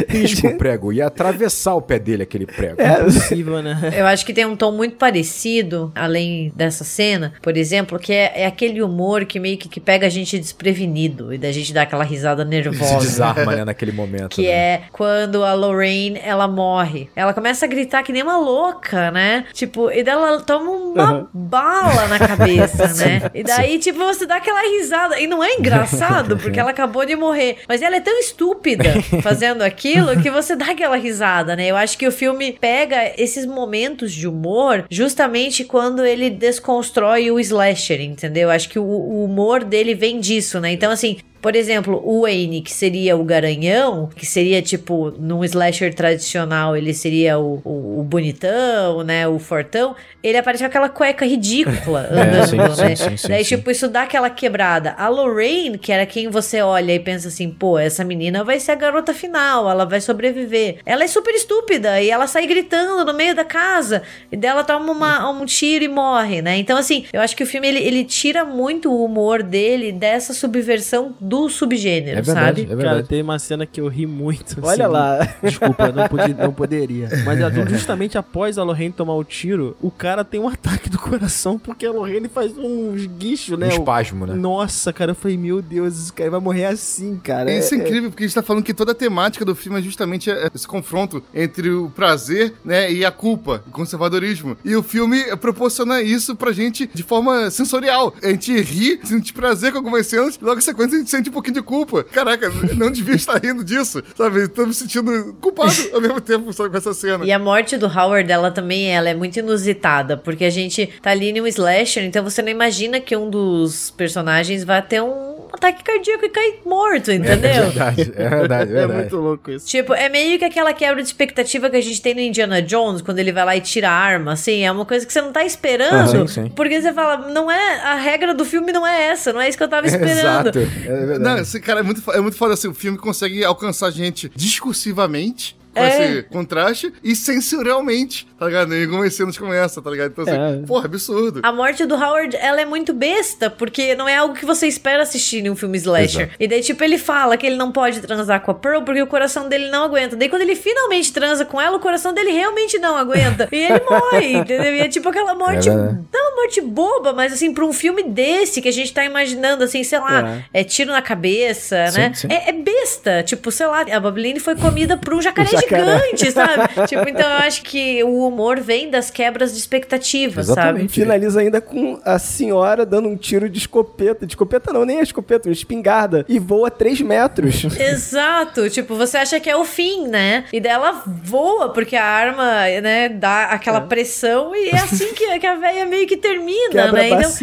Gigantesco o <laughs> prego. Ia atravessar o pé dele aquele prego. É, Possível, né? <laughs> Eu acho que tem um tom muito parecido, além dessa cena, por exemplo, que é, é aquele humor que meio que, que pega a gente desprevenido e da gente dar aquela risada Se nervosa. desarma, né, naquele momento. Que né? é quando a Lorraine, ela morre. Ela começa a gritar que nem uma louca, né? Tipo, e daí ela toma uma Uhum. bala na cabeça, <laughs> né? E daí, tipo, você dá aquela risada. E não é engraçado, porque ela acabou de morrer. Mas ela é tão estúpida fazendo aquilo que você dá aquela risada, né? Eu acho que o filme pega esses momentos de humor justamente quando ele desconstrói o slasher, entendeu? Eu acho que o, o humor dele vem disso, né? Então, assim, por exemplo, o Wayne, que seria o garanhão, que seria tipo, num slasher tradicional, ele seria o, o, o bonitão, né? O fortão. Ele aparece com aquela cueca ridícula andando, sim, né? sim, sim, Daí, tipo, isso dá aquela quebrada. A Lorraine, que era quem você olha e pensa assim, pô, essa menina vai ser a garota final, ela vai sobreviver. Ela é super estúpida e ela sai gritando no meio da casa. E dela toma uma- um tiro e morre, né? Então, assim, eu acho que o filme ele, ele tira muito o humor dele dessa subversão do subgênero, É verdade, sabe? é Cara, verdade. tem uma cena que eu ri muito. Olha assim, lá. <laughs> Desculpa, eu não, podia, não poderia. Mas é <laughs> justamente após a Lorraine tomar o tiro, o cara tem um ataque do coração porque a Lorraine faz uns guichos, né? Um espasmo, né? Nossa, cara, eu falei, meu Deus, esse cara vai morrer assim, cara. Isso é É- incrível, porque a gente tá falando que toda a temática do filme é justamente esse confronto entre o prazer, né, e a culpa, o conservadorismo. E o filme proporciona isso pra gente de forma sensorial. A gente ri, sente prazer com algumas cenas, logo em sequência a gente sente um pouquinho de culpa. Caraca, não devia estar rindo disso, sabe? Tô me sentindo culpado <laughs> ao mesmo tempo, sabe, com essa cena. E a morte do Howard, ela também ela é muito inusitada, porque a gente tá ali num slasher, então você não imagina que um dos personagens vai ter um ataque cardíaco e cair morto, É entendeu? verdade, é verdade, é <laughs> É verdade. muito louco isso. Tipo, é meio que aquela quebra de expectativa que a gente tem no Indiana Jones, quando ele vai lá e tira a arma, assim, é uma coisa que você não tá esperando, sim. porque você fala, não é, a regra do filme não é essa, não é isso que eu tava <laughs> esperando. Exato, é verdade. Não, esse cara é muito, é muito foda assim. O filme consegue alcançar gente discursivamente. Com É. esse contraste e sensorialmente, tá ligado? Em algumas cenas como essa, tá ligado? Então, assim, É. porra, absurdo. A morte do Howard, ela é muito besta, porque não é algo que você espera assistir em um filme slasher. Exato. E daí, tipo, ele fala que ele não pode transar com a Pearl porque o coração dele não aguenta. Daí, quando ele finalmente transa com ela, o coração dele realmente não aguenta. e ele morre, <laughs> entendeu? E é tipo aquela morte. É não é uma morte boba, mas assim, pra um filme desse que a gente tá imaginando, assim, sei lá, é, tiro na cabeça, Sim, né? sim. É, é besta. Tipo, sei lá, a Babeline foi comida por um jacaré, <laughs> jacaré. Gigante, sabe? <laughs> tipo, então eu acho que o humor vem das quebras de expectativas, sabe? Finaliza ainda com a senhora dando um tiro de escopeta. De escopeta não, nem é escopeta, uma espingarda. E voa 3 metros. <laughs> Exato, tipo, você acha que é o fim, né? E daí ela voa, porque a arma, né, dá aquela pressão e é assim que, que a véia meio que termina, Quebra né? a Então.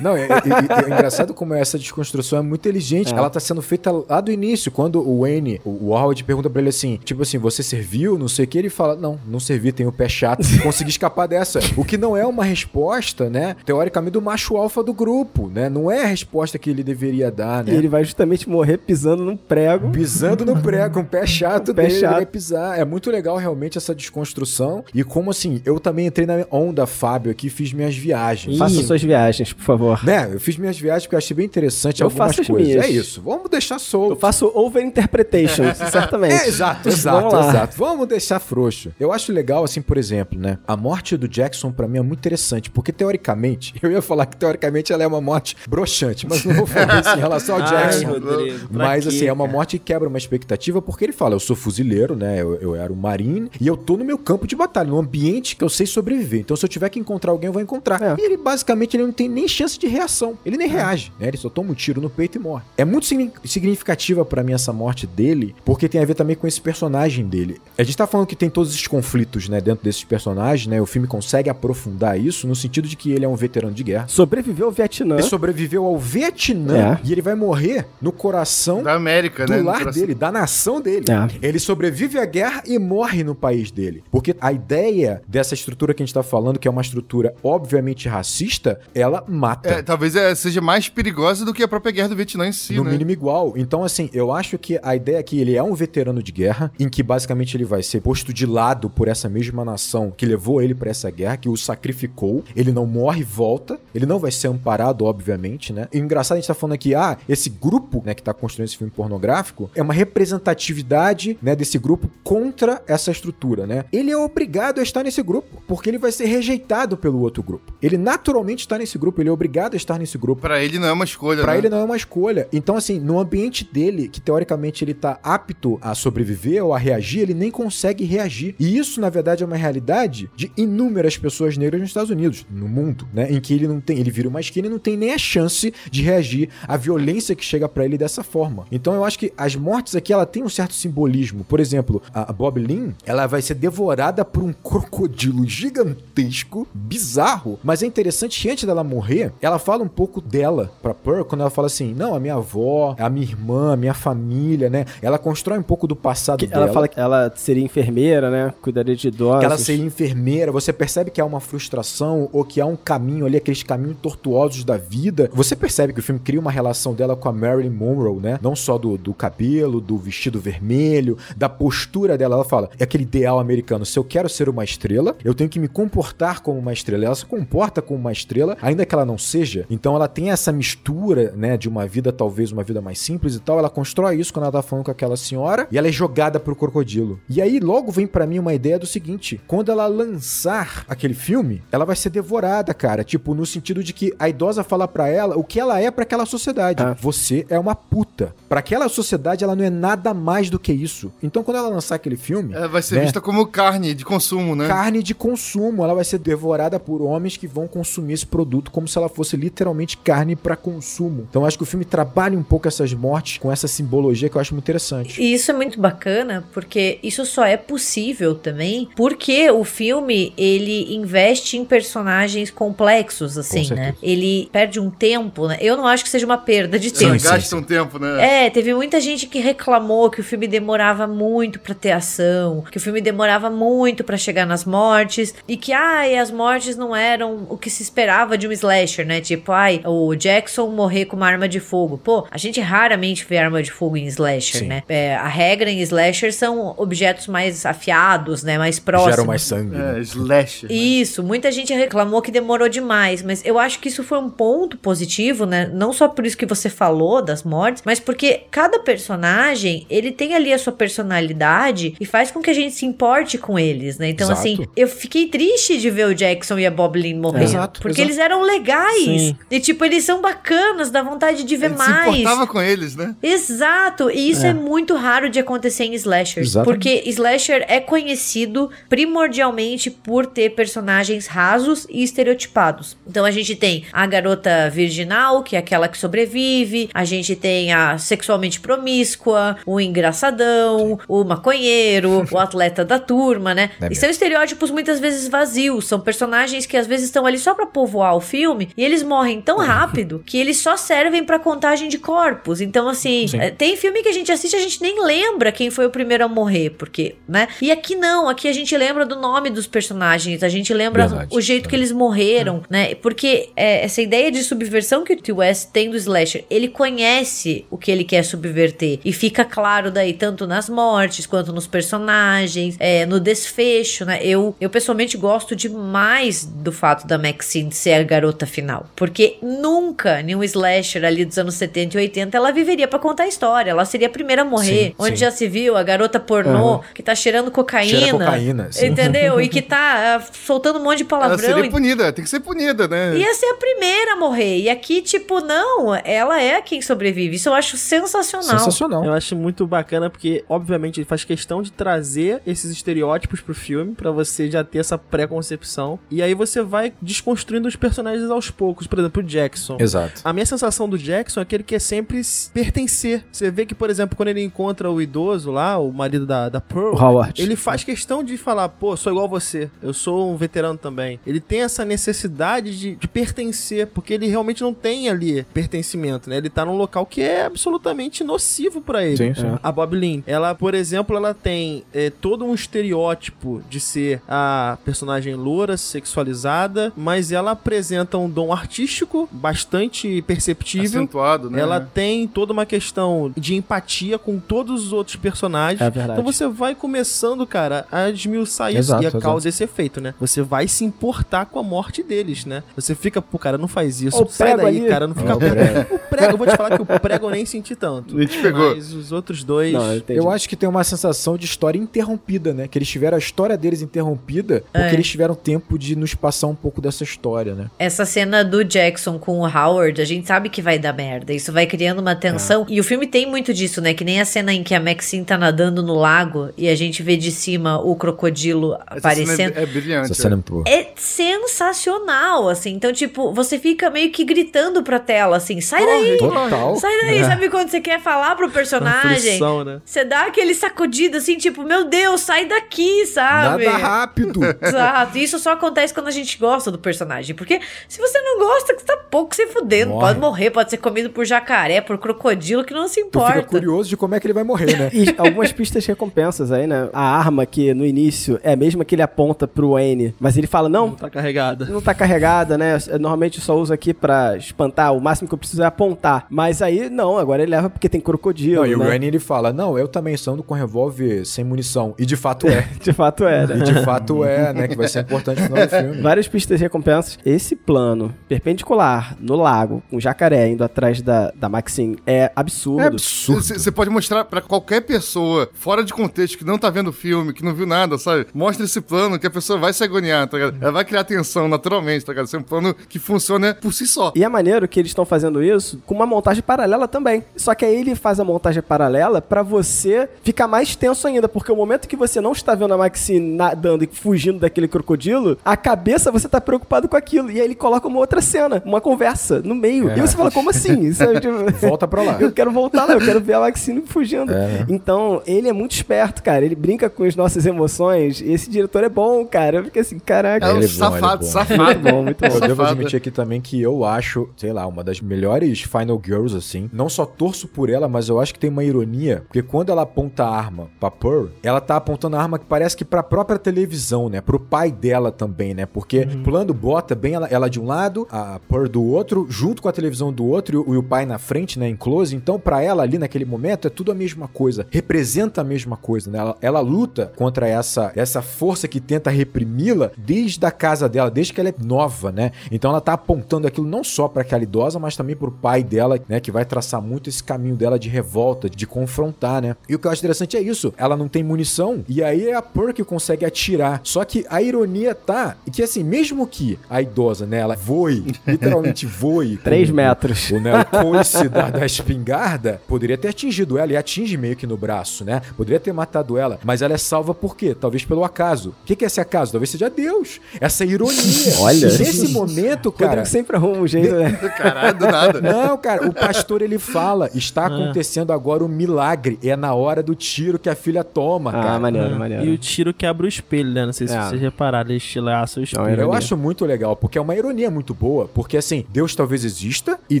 Não, é, é- é- é engraçado como essa desconstrução é muito inteligente. Ela tá sendo feita lá do início, quando o Wayne, o o Howard pergunta pra ele assim, tipo assim, você serviu, não sei o que, ele fala, não, não servi, tenho o pé chato, <laughs> consegui escapar dessa. O que não é uma resposta, né, teoricamente do macho alfa do grupo, né, não é a resposta que ele deveria dar, E né. ele vai justamente morrer pisando num prego. Pisando no prego, o pé chato Pé dele, ele chato. vai pisar. É muito legal realmente essa desconstrução. E como assim, eu também entrei na onda, Fábio, aqui, fiz minhas viagens. Faça Ih, suas viagens, por favor. né, eu fiz minhas viagens porque eu achei bem interessante Eu algumas faço as coisas. minhas. É isso, vamos deixar solto. Eu faço overinterpretation, <laughs> certamente. É, exato, Vamos exato, lá. Exato. <laughs> Vamos deixar frouxo. Eu acho legal, assim, por exemplo, né? A morte do Jackson, pra mim, é muito interessante, porque teoricamente, <laughs> eu ia falar que teoricamente ela é uma morte broxante, mas não vou falar isso em relação ao <laughs> Ai, Jackson. Rodrigo, pra Mas assim, é uma morte que quebra uma expectativa, porque ele fala: eu sou fuzileiro, né? Eu, eu era um marine, e eu tô no meu campo de batalha, num ambiente que eu sei sobreviver. Então, se eu tiver que encontrar alguém, eu vou encontrar. É. E ele basicamente ele não tem nem chance de reação. Ele nem reage, né? Ele só toma um tiro no peito e morre. É muito signi- significativa pra mim essa morte dele, porque tem a ver também com esse personagem dele. A gente tá falando que tem todos esses conflitos, né, dentro desses personagens, né? O filme consegue aprofundar isso no sentido de que ele é um veterano de guerra. Sobreviveu ao Vietnã. Ele sobreviveu ao Vietnã É. e ele vai morrer no coração Da América, do né? no lar coração. dele, da nação dele. É. Ele sobrevive à guerra e morre no país dele. Porque a ideia dessa estrutura que a gente tá falando, que é uma estrutura obviamente racista, ela mata. É, talvez é, seja mais perigosa do que a própria guerra do Vietnã em si, no né? mínimo igual. Então, assim, eu acho que a ideia é que ele é um veterano de guerra, em que basicamente ele vai ser posto de lado por essa mesma nação que levou ele pra essa guerra, que o sacrificou. Ele não morre e volta. Ele não vai ser amparado, obviamente, né? E o engraçado, a gente tá falando aqui, ah, esse grupo, né, que tá construindo esse filme pornográfico, é uma representatividade, né, desse grupo contra essa estrutura, né? Ele é obrigado a estar nesse grupo, porque ele vai ser rejeitado pelo outro grupo. Ele naturalmente está nesse grupo, ele é obrigado a estar nesse grupo. Pra ele não é uma escolha, Pra né? ele não é uma escolha. Então, assim, no ambiente dele, que teoricamente ele tá apto a sobreviver ou a reagir, ele nem consegue reagir. E isso, na verdade, é uma realidade de inúmeras pessoas negras nos Estados Unidos, no mundo, né? Em que ele não tem, ele vira uma esquina e não tem nem a chance de reagir à violência que chega pra ele dessa forma. Então, eu acho que as mortes aqui, ela tem um certo simbolismo. Por exemplo, a Bob Lynn, ela vai ser devorada por um crocodilo gigantesco, bizarro, mas é interessante que antes dela morrer, ela fala um pouco dela pra Pearl, quando ela fala assim, não, a minha avó, a minha irmã, a minha família, né? Ela constrói um pouco do passado Que dela. ela fala que ela seria enfermeira, né? Cuidaria de idosos. que ela seria enfermeira, você percebe que há uma frustração ou que há um caminho ali, aqueles caminhos tortuosos da vida. Você percebe que o filme cria uma relação dela com a Marilyn Monroe, né? Não só do, do cabelo, do vestido vermelho, da postura dela. Ela fala, é aquele ideal americano. Se eu quero ser uma estrela, eu tenho que me comportar como uma estrela. Ela se comporta como uma estrela, ainda que ela não seja. Então ela tem essa mistura, né, de uma vida, talvez uma vida mais simples e tal. Ela constrói isso quando ela tá falando com aquela senhora e ela é jogada pro crocodilo. E aí logo vem pra mim uma ideia do seguinte: quando ela lançar aquele filme, ela vai ser devorada, cara. Tipo, no sentido de que a idosa fala pra ela o que ela é pra aquela sociedade. Ah. Você é uma puta. Pra aquela sociedade, ela não é nada mais do que isso. Então, quando ela lançar aquele filme, Ela vai ser né? vista como carne de consumo, né? carne de consumo. Ela vai ser devorada por homens que vão consumir esse produto como se ela fosse literalmente carne pra consumo. Então, eu acho que o filme trabalha um pouco essas mortes com essa simbologia que eu acho muito interessante. E isso é muito bacana, porque isso só é possível também porque o filme, ele investe em personagens complexos, assim, certeza. né? Ele perde um tempo, né? Eu não acho que seja uma perda de tempo. sim, gasta sim. um tempo, né? É, teve muita gente que reclamou que o filme demorava muito pra ter ação, que o filme demorava muito pra chegar nas mortes e que ai, as mortes não eram o que se esperava de um slasher, né? Tipo, ai, o Jackson morrer com uma arma de fogo. Pô, a gente raramente vê arma de fogo em slasher, Sim. né? É, a regra em slasher são objetos mais afiados, né? Mais próximos. Geram mais sangue. né? É, slash. né? Isso, muita gente reclamou que demorou demais, mas eu acho que isso foi um ponto positivo, né? Não só por isso que você falou das mortes, mas porque cada personagem, ele tem ali a sua personalidade e faz com que a gente se importe com eles, né? Então, Exato. assim, eu fiquei triste de ver o Jackson e a Bob Lynn morrer. Exato, porque exato. eles eram legais. Sim. E, tipo, eles são bacanas, dá vontade de ver Ele se mais. importava com eles, né? Exato, e isso é. muito raro de acontecer em slashers, Exatamente. porque slasher é conhecido primordialmente por ter personagens rasos e estereotipados. Então a gente tem a garota virginal, que é aquela que sobrevive, a gente tem a sexualmente promíscua, o engraçadão, o maconheiro, o atleta da turma, né? É e são estereótipos muitas vezes vazios, são personagens que às vezes estão ali só pra povoar o filme e eles morrem tão rápido que eles só servem pra contagem de corpos. Então, assim, Sim. é, tem filme que a gente assiste e a gente nem lembra quem foi o primeiro a morrer, porque, né? E aqui não, aqui a gente lembra do nome dos personagens, a gente lembra Verdade, o jeito que eles morreram, né? Porque é, essa ideia de subversão que o T. West tem do slasher, ele conhece o que ele quer subverter e fica claro daí tanto nas mortes quanto nos personagens, é, no desfecho, né? Eu, eu pessoalmente gosto demais do fato da Maxine ser a garota final, porque nunca nenhum slasher ali dos anos 70 e 80 ela viveria pra contar a história, ela seria a primeira a morrer, Sim, onde sim. já se viu a garota pornô Uhum. que tá cheirando cocaína, Cheira cocaína, sim. entendeu? E que <laughs> tá ah, soltando um monte de Ela palavrão. seria e- punida, tem que ser punida, né? Ia ser a primeira a morrer. E aqui, tipo, não, ela é quem sobrevive. Isso eu acho sensacional. Sensacional. Eu acho muito bacana porque, obviamente, ele faz questão de trazer esses estereótipos pro filme pra você já ter essa pré-concepção. E aí você vai desconstruindo os personagens aos poucos. Por exemplo, o Jackson. Exato. A minha sensação do Jackson é que ele quer sempre pertencer. Você vê que, por exemplo, quando ele encontra o idoso lá, o marido da, da Pearl, O Howard. ele faz questão de falar, pô, sou igual a você, eu sou um veterano também. Ele tem essa necessidade de, de pertencer, porque ele realmente não tem ali pertencimento, né? Ele tá num local que é absolutamente nocivo pra ele. Sim, sim. A Bob Lynn, ela, por exemplo, ela tem é, todo um estereótipo de ser a personagem loura, sexualizada, mas ela apresenta um dom artístico bastante perceptível. Acentuado, né? Ela tem toda uma questão de empatia com todos os outros personagens. É verdade. Então você vai começando, cara, a esmiuçar isso. Exato, e a exato. causa esse efeito, né? Você vai se importar com a morte deles, né? Você fica, pô, cara, não faz isso. Sai prego daí, ali. cara. Não fica o prego. O prego, eu vou te falar que o prego eu nem senti tanto. A gente pegou. Mas os outros dois. Não, eu. Eu acho que tem uma sensação de história interrompida, né? Que eles tiveram a história deles interrompida porque É. eles tiveram tempo de nos passar um pouco dessa história, né? Essa cena do Jackson com o Howard, a gente sabe que vai dar merda. Isso vai criando uma tensão. E o filme tem muito disso, né? Que nem a cena em que a Maxine tá nadando no lago e a gente vê de cima o crocodilo Essa aparecendo. cena é, é brilhante. Essa cena é. É sensacional, assim. Então, tipo, você fica meio que gritando pra tela, assim, sai daí! Total. Sai daí, sabe quando você quer falar pro personagem? aflição, né? Você dá aquele sacudido assim, tipo, meu Deus, sai daqui, sabe? Nada rápido. <laughs> Exato. Isso só acontece quando a gente gosta do personagem. Porque se você não gosta, você tá pouco se fudendo. Morre. Pode morrer, pode ser comido por jacaré, por crocodilo, que não se Tu fica importa. curioso de como é que ele vai morrer, né? E algumas pistas recompensas aí, né? A arma que no início é a mesma que ele aponta pro Wayne, mas ele fala, Não não, tá carregada. não tá carregada, né? Eu Normalmente eu só uso aqui pra espantar, o máximo que eu preciso é apontar. Mas aí, não, agora ele leva porque tem crocodilo, Não, e o né? Ryan ele fala: Não, eu também sou ando com revólver sem munição. E de fato é. <laughs> De fato é, né? E de fato é, né? Que vai ser importante no final do filme. Várias pistas de recompensas. Esse plano perpendicular no lago, com o jacaré indo atrás da, da Maxine, é absurdo. É absurdo. Você pode mostrar pra qualquer pessoa, fora de contexto, que não tá vendo o filme, que não viu nada, sabe? Mostra esse plano que a pessoa vai se agoniar, tá ligado? Ela vai criar tensão naturalmente, tá ligado? Esse é um plano que funciona por si só. E é maneiro que eles estão fazendo isso com uma montagem paralela também. Só que aí ele faz a montagem paralela pra você ficar mais tenso ainda, porque o momento que você não está vendo a Maxine nadando e fugindo daquele crocodilo, a cabeça você tá preocupado com aquilo. E aí ele coloca uma outra cena, uma conversa no meio. É. E você fala, como assim? <laughs> Isso é, tipo, Volta pra lá. <laughs> Eu quero voltar lá, eu quero ver a Maxine fugindo. É. Então, ele é muito esperto, cara. Ele brinca com as nossas emoções. E esse diretor é bom, cara. Eu fiquei assim, caraca. É um ele é bom, safado, ele é bom. safado. Muito <laughs> bom, muito bom. Eu devo admitir aqui também que eu acho, sei lá, uma das melhores Final Girls, assim. Não só torço por ela, mas eu acho que tem uma ironia. Porque quando ela aponta a arma pra Pearl, ela tá apontando a arma que parece que pra própria televisão, né? Pro pai dela também, né? Porque Uhum. pulando bota bem ela, ela de um lado, a Pearl do outro, junto com a televisão do outro e o, e o pai na frente, né? Em close. Então, pra ela ali naquele momento, é tudo a mesma coisa. Representa a mesma coisa, né? Ela, ela luta contra essa, essa força que tenta reprimi-la desde a casa dela, desde que ela é nova, né? Então ela tá apontando aquilo não só pra aquela idosa, mas também pro pai dela, né? Que vai traçar muito esse caminho dela de revolta, de confrontar, né? E o que eu acho interessante é isso. Ela não tem munição, e aí é a Pearl que consegue atirar. Só que a ironia tá que, assim, mesmo que a idosa, né? Ela voe, <laughs> literalmente voe. Três metros. o, né, o coice da, da espingarda poderia ter atingido ela e atinge meio que no braço, né? Poderia ter matado ela, mas ela é salva por quê? Talvez pelo acaso. O que, que é esse acaso? Talvez seja Deus. Essa ironia. <laughs> Olha. Nesse momento, cara. Rodrigo sempre arruma um jeito, né? <laughs> Caralho, do nada. Não, cara, o pastor ele fala: está acontecendo agora um milagre. É na hora do tiro que a filha toma, Ah, cara. maneiro, Ah, maneiro. E o tiro quebra o espelho, né? Não sei se É. vocês repararam, ele estilaça o espelho. ironia. Eu acho muito legal, porque é uma ironia muito boa, porque assim, Deus talvez exista e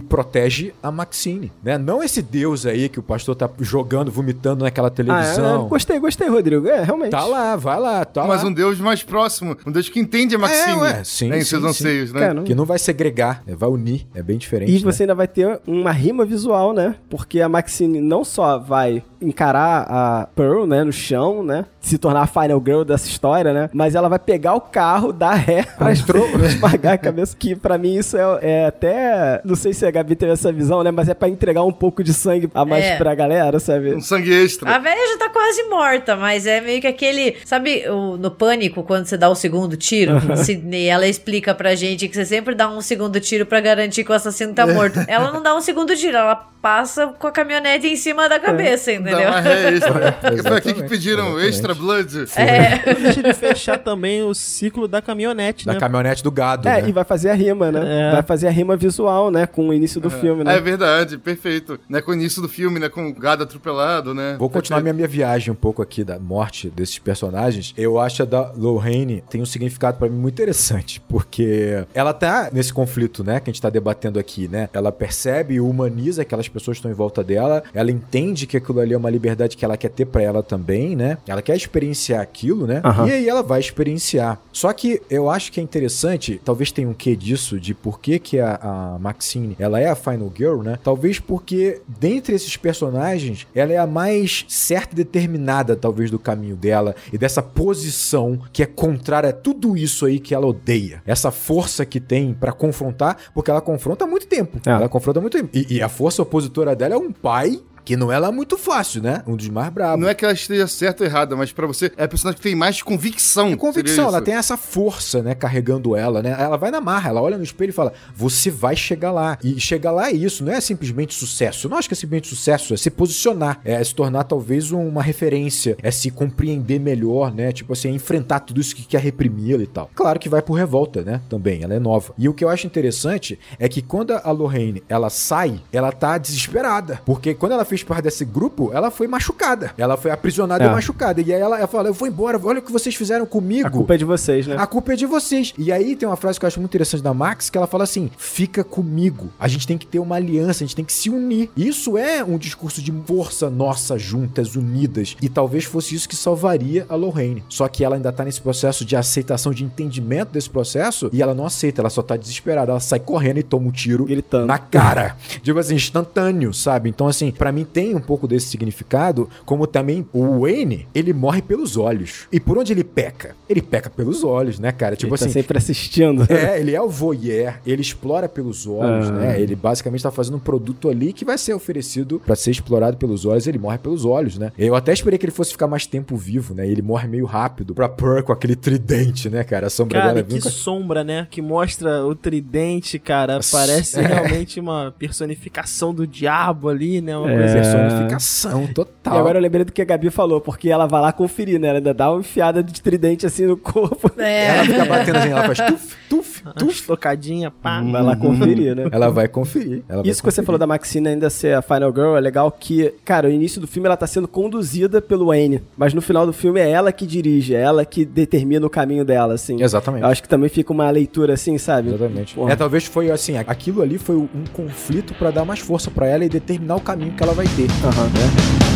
protege a Maxine, né? Não esse Deus aí que o pastor tá jogando, vomitando naquela É, gostei, gostei, Rodrigo. É, realmente. Tá lá, vai lá, tá Mas lá. um Deus mais próximo, um Deus que entende a Maxine É, sim, né, em sim, seus sim. anseios, né? Cara, Que não vai segregar, né? vai unir, é bem diferente. E né? você ainda vai ter uma rima visual, né? Porque a Maxine não só vai encarar a Pearl, né, no chão, né? Se tornar a final girl dessa história, né? Mas ela vai pegar o carro, dar ré <laughs> pra esmagar a cabeça. Que pra mim isso é, é até. Não sei se a Gabi teve essa visão, né? Mas é pra entregar um pouco de sangue a mais É. pra galera, sabe? Um sangue extra. A velha já tá quase morta, mas é meio que aquele. Sabe o- no pânico, quando você dá o segundo tiro? Sidney, ela explica pra gente que você sempre dá um segundo tiro pra garantir que o assassino tá morto. <laughs> Ela não dá um segundo tiro, ela passa com a caminhonete em cima da cabeça, Dá entendeu? uma ré extra. Foi aqui que pediram exatamente. extra blood. É. Deixa de fechar também o ciclo da caminhonete, Da né? Caminhonete do gado, É, né? e vai fazer a rima, né? É. Vai fazer a rima visual, né? Com o início do filme, né? É verdade, perfeito. Né, com o início do filme, né? Com o gado atropelado, né? Vou continuar minha, minha viagem um pouco aqui da morte desses personagens. Eu acho a da Lorraine tem um significado pra mim muito interessante, porque ela tá nesse conflito, né, que a gente tá debatendo aqui, né? Ela percebe e humaniza aquelas pessoas que estão em volta dela, ela entende que aquilo ali é uma liberdade que ela quer ter pra ela também, né? Ela quer experienciar aquilo, né? Aham. E aí ela vai experienciar. Só que eu acho que é interessante, talvez tenha um quê disso, de por que que a, a Maxine, ela é a Final Girl, né? Talvez porque dentre esses personagens, ela é a mais certa determinada, talvez, do caminho dela e dessa posição que é contrária a tudo isso aí que ela odeia. Essa força que tem pra confrontar, porque ela confronta há muito tempo. É. Ela confronta há muito tempo. E, e a força opositora dela é um pai que não é lá muito fácil, né? Um dos mais bravos. Não é que ela esteja certa ou errada, mas pra você é a personagem que tem mais convicção. É convicção, ela tem essa força, né, carregando ela, né? Ela vai na marra, ela olha no espelho e fala: "Você vai chegar lá". E chegar lá é isso, não é simplesmente sucesso. Eu não acho que é simplesmente sucesso, é se posicionar, é se tornar talvez uma referência, é se compreender melhor, né? Tipo assim, é enfrentar tudo isso que quer reprimir e tal. Claro que vai por revolta, né? Também, ela é nova. E o que eu acho interessante é que quando a Lorraine, ela sai, ela tá desesperada, porque quando ela fez parte desse grupo, ela foi machucada. Ela foi aprisionada É. e machucada. E aí ela, ela fala: "Eu vou embora, olha o que vocês fizeram comigo". A culpa é de vocês, né? A culpa é de vocês. E aí tem uma frase que eu acho muito interessante da Max, que ela fala assim: fica comigo. A gente tem que ter uma aliança, a gente tem que se unir. Isso é um discurso de força nossa, juntas, unidas. E talvez fosse isso que salvaria a Lorraine. Só que ela ainda tá nesse processo de aceitação, de entendimento desse processo, e ela não aceita, ela só tá desesperada. Ela sai correndo e toma um tiro Gritando. na cara. <laughs> tipo assim, instantâneo, sabe? Então, assim, pra mim tem um pouco desse significado, como também o Wayne, ele morre pelos olhos. E por onde ele peca? Ele peca pelos olhos, né, cara? Tipo Ele tá assim. sempre assistindo. <laughs> É, ele é o voyeur, ele explora pelos olhos, Ah. né? Ele basicamente tá fazendo um produto ali que vai ser oferecido pra ser explorado pelos olhos, ele morre pelos olhos, né? Eu até esperei que ele fosse ficar mais tempo vivo, né? Ele morre meio rápido pra Pearl com aquele tridente, né, cara? A sombra Cara, dela que vindo com- sombra, né? Que mostra o tridente, cara. Parece <laughs> é. realmente uma personificação do diabo ali, né? Uma É. coisa assim. personificação total. E agora eu lembrei do que a Gabi falou, porque ela vai lá conferir, né? Ela ainda dá uma enfiada de tridente assim no corpo. É. Ela fica batendo assim, ela faz <laughs> tuf, tuf, Uma tuf. tocadinha, pá. Vai lá conferir, né? Ela vai conferir. ela vai Isso que você falou da Maxine ainda ser a Final Girl é legal que, cara, o início do filme ela tá sendo conduzida pelo Wayne, mas no final do filme é ela que dirige, é ela que determina o caminho dela, assim. Exatamente. Eu acho que também fica uma leitura assim, sabe? Exatamente. Porra. É, talvez foi assim, aquilo ali foi um conflito pra dar mais força pra ela e determinar o caminho que ela vai ter. Aham. né?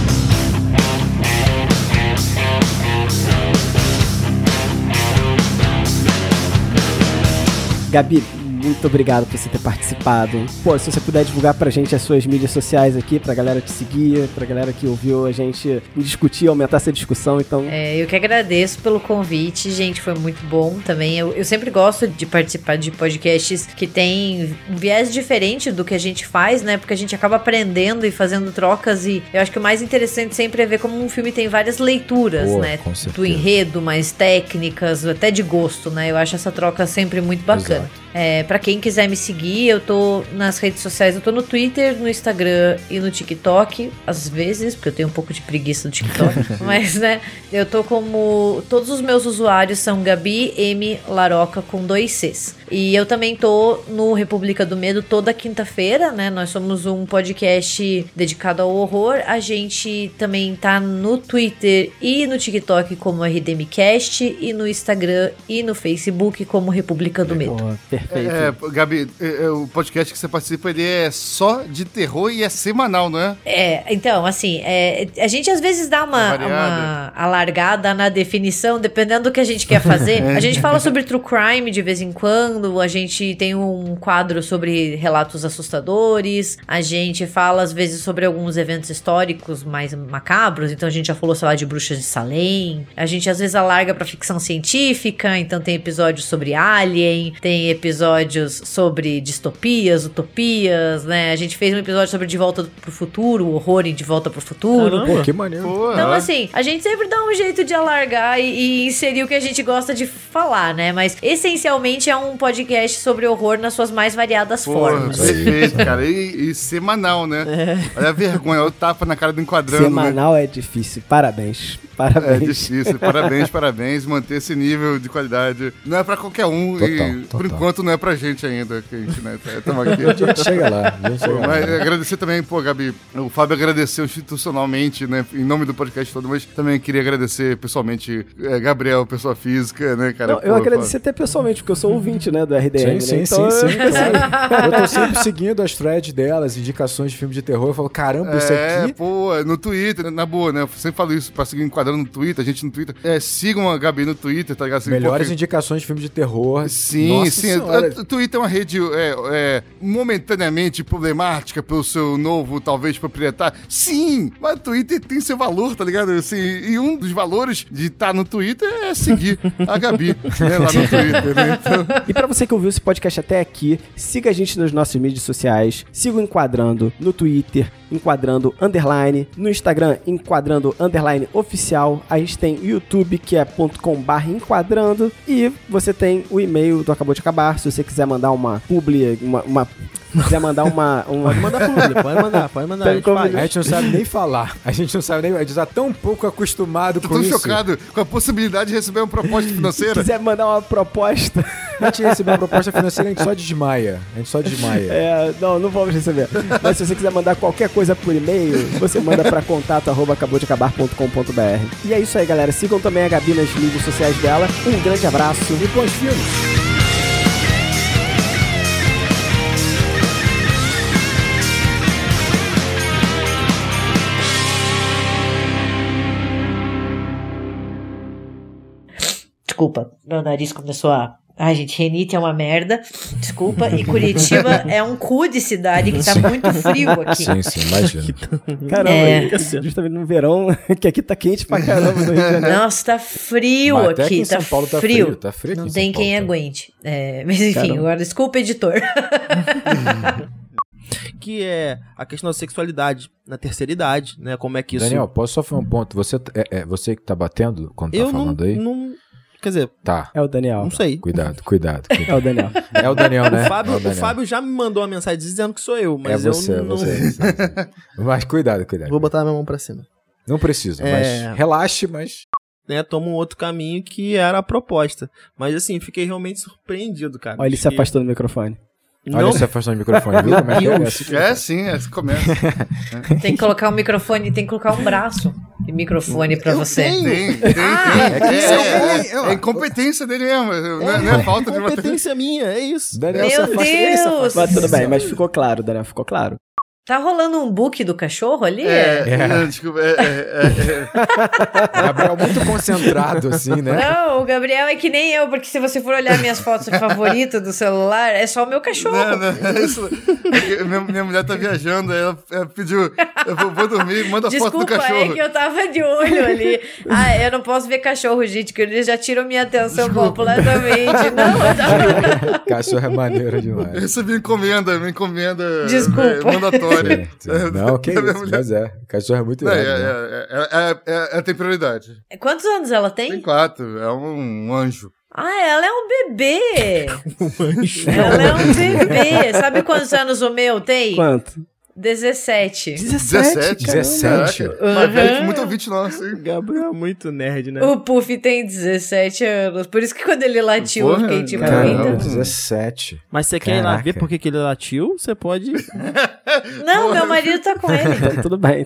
Gabi, muito obrigado por você ter participado. Pô, se você puder divulgar pra gente as suas mídias sociais aqui, pra galera te seguir, pra galera que ouviu a gente discutir, aumentar essa discussão, então. É, eu que agradeço pelo convite, gente, foi muito bom também. Eu, eu sempre gosto de participar de podcasts que tem um viés diferente do que a gente faz, né? Porque a gente acaba aprendendo e fazendo trocas e eu acho que o mais interessante sempre é ver como um filme tem várias leituras, Pô, né? com Do enredo, mais técnicas, até de gosto, né? Eu acho essa troca sempre muito bacana. Exato. É, para quem quiser me seguir, eu tô nas redes sociais, eu tô no Twitter, no Instagram e no TikTok, às vezes, porque eu tenho um pouco de preguiça do TikTok, <laughs> mas né, eu tô como todos os meus usuários são Gabi M Laroca com dois Cs. E eu também tô no República do Medo toda quinta-feira, né? Nós somos um podcast dedicado ao horror. A gente também tá no Twitter e no TikTok como RDMcast e no Instagram e no Facebook como República do Medo. Pô, perfeito. É, é, é, o podcast que você participa, ele é só de terror e é semanal, não é? É, então, assim, é, a gente às vezes dá uma, uma alargada na definição, dependendo do que a gente quer fazer. <laughs> A gente fala sobre true crime de vez em quando, a gente tem um quadro sobre relatos assustadores, a gente fala às vezes sobre alguns eventos históricos mais macabros, então a gente já falou, sei lá, de bruxas de Salem. A gente às vezes alarga pra ficção científica, então tem episódios sobre Alien, tem episódios sobre distopias, utopias, né? A gente fez um episódio sobre De Volta pro Futuro, o horror em De Volta pro Futuro. Caramba. Pô, que maneiro. Pô, Então, é. assim, a gente sempre dá um jeito de alargar e, e inserir o que a gente gosta de falar, né? Mas essencialmente é um podcast sobre horror nas suas mais variadas Porra, formas. perfeito, <laughs> cara. E, e semanal, né? Olha a vergonha, olha o tapa na cara do enquadrando. Né? Semanal é difícil. Parabéns. É Parabéns. difícil. Parabéns, parabéns. Manter esse nível de qualidade. Não é pra qualquer um. Total, e por total. enquanto não é pra gente ainda. Que a gente, né? Estamos <laughs> aqui. A gente chega lá. Gente Pô, chega lá. Mas agradecer também, pô, Gabi, o Fábio agradeceu institucionalmente, né, em nome do podcast todo, mas também queria agradecer pessoalmente eh, Gabriel, pessoa física, né, cara. Não, eu Pô, agradeci até pessoalmente, porque eu sou ouvinte, né, do RDM. Sim, né? sim, Então, sim, eu- sim, claro. Eu tô sempre seguindo as threads delas, indicações de filme de terror. Eu falo, caramba, isso É, aqui. pô, no Twitter, na boa, né? Eu sempre falo isso pra seguir enquadrando no Twitter, a gente no Twitter. É, sigam a Gabi no Twitter, tá ligado? Assim, Melhores porque- indicações de filme de terror. Sim, Nossa sim. Senhora. O Twitter é uma rede é, é, momentaneamente problemática pelo seu novo, talvez, proprietário. Sim, mas o Twitter tem seu valor, tá ligado? Assim, e um dos valores de estar no Twitter é seguir a Gabi né, lá no <laughs> Twitter, né? Então, E pra você que ouviu esse podcast até aqui, siga a gente nas nossas mídias sociais, siga o Enquadrando no Twitter, Enquadrando Underline, no Instagram, Enquadrando Underline Oficial, a gente tem YouTube, que é .com barra Enquadrando, e você tem o e-mail do Acabou de Acabar, se você quiser mandar uma publi, uma... uma quiser mandar uma... uma Pode mandar publi, pode mandar, pode mandar. a gente. A gente não sabe nem falar. A gente não sabe nem. A gente tá tão pouco acostumado tô com tão isso. chocado com a possibilidade de receber uma proposta financeira. quiser mandar uma proposta, A gente receber uma proposta financeira, a gente só desmaia. A gente só desmaia. É, não, não vamos receber. Mas se você quiser mandar qualquer coisa por e-mail, você manda pra contato arroba acabodeacabar.com.br. E é isso aí, galera. Sigam também a Gabi nas mídias sociais dela. Um grande abraço e bons filmes. Desculpa, meu nariz começou a. Ai, gente, Renite é uma merda. Desculpa. E Curitiba <laughs> é um cu de cidade que tá muito frio aqui. Sim, sim, imagina. Caramba, É. e justamente no verão, <laughs> que aqui tá quente pra caramba no Rio de Janeiro. Nossa, tá frio Mas até aqui, aqui em tá, São Paulo tá frio. frio, tá frio Não em tem São Paulo quem também. aguente. É, mas enfim, Caramba. agora desculpa, editor. <laughs> Que é a questão da sexualidade na terceira idade, né? Como é que isso. Daniel, posso só fazer um ponto? Você, é, é você que tá batendo quando eu tá não, falando aí? não. Quer dizer, Tá. É o Daniel. não sei. Cuidado, cuidado. cuidado. <laughs> É o Daniel. É o Daniel, né? O Fábio, é o Daniel. Fábio já me mandou uma mensagem dizendo que sou eu, é mas você, eu é não. você, é você. Mas cuidado, cuidado. Vou botar a minha mão pra cima. Não precisa, É. mas relaxe, mas. Né, toma um outro caminho que era a proposta. Mas assim, fiquei realmente surpreendido, cara. Olha, ele se afastou do microfone. Não, Olha se afastou do microfone, viu como é que é? É, sim, é, assim começa. <laughs> Tem que colocar o microfone, tem que colocar um braço de microfone pra você. Tem, tem, tem. é que É, é é, um- é, é incompetência dele mesmo. Não é, não é falta de competência minha, é isso. Daniel se Meu afasta, ele se Deus! afasta. Mas tudo bem, mas ficou claro, Daniel, ficou claro. Tá rolando um book do cachorro ali? É, não, desculpa. É, é, é, é. <laughs> Gabriel muito concentrado, assim, né? Não, o Gabriel é que nem eu, porque se você for olhar minhas fotos favoritas do celular, é só o meu cachorro. Não, não, é isso. É minha, minha mulher tá viajando, aí ela, ela pediu, eu vou, vou dormir, manda foto do Desculpa, é cachorro. que eu tava de olho ali. Ah, eu não posso ver cachorro, gente, que eles já tiram minha atenção completamente. Não, eu tava... Cachorro é maneiro Eu demais. recebi encomenda, minha encomenda Desculpa. é, mandatória. Não, que <laughs> isso, mas é. Cachorro é muito Não, é, irado, né? é, é, é, é, ela tem prioridade. Quantos anos ela Tem tem? quatro, é um, um anjo. Ah, ela é um bebê. <laughs> ela é um bebê. Sabe quantos anos o meu tem? Quanto? 17. 17? 17? Caraca, Mas que muito ouvinte nosso, hein? Gabriel é muito nerd, né? O Puff tem 17 anos. Por isso que quando ele latiu, eu Porra, fiquei tipo, caramba. Caramba, 17. Mas você quer ir lá ver por que que ele latiu? Você pode. <laughs> Não, meu marido tá com ele. <laughs> Tudo bem.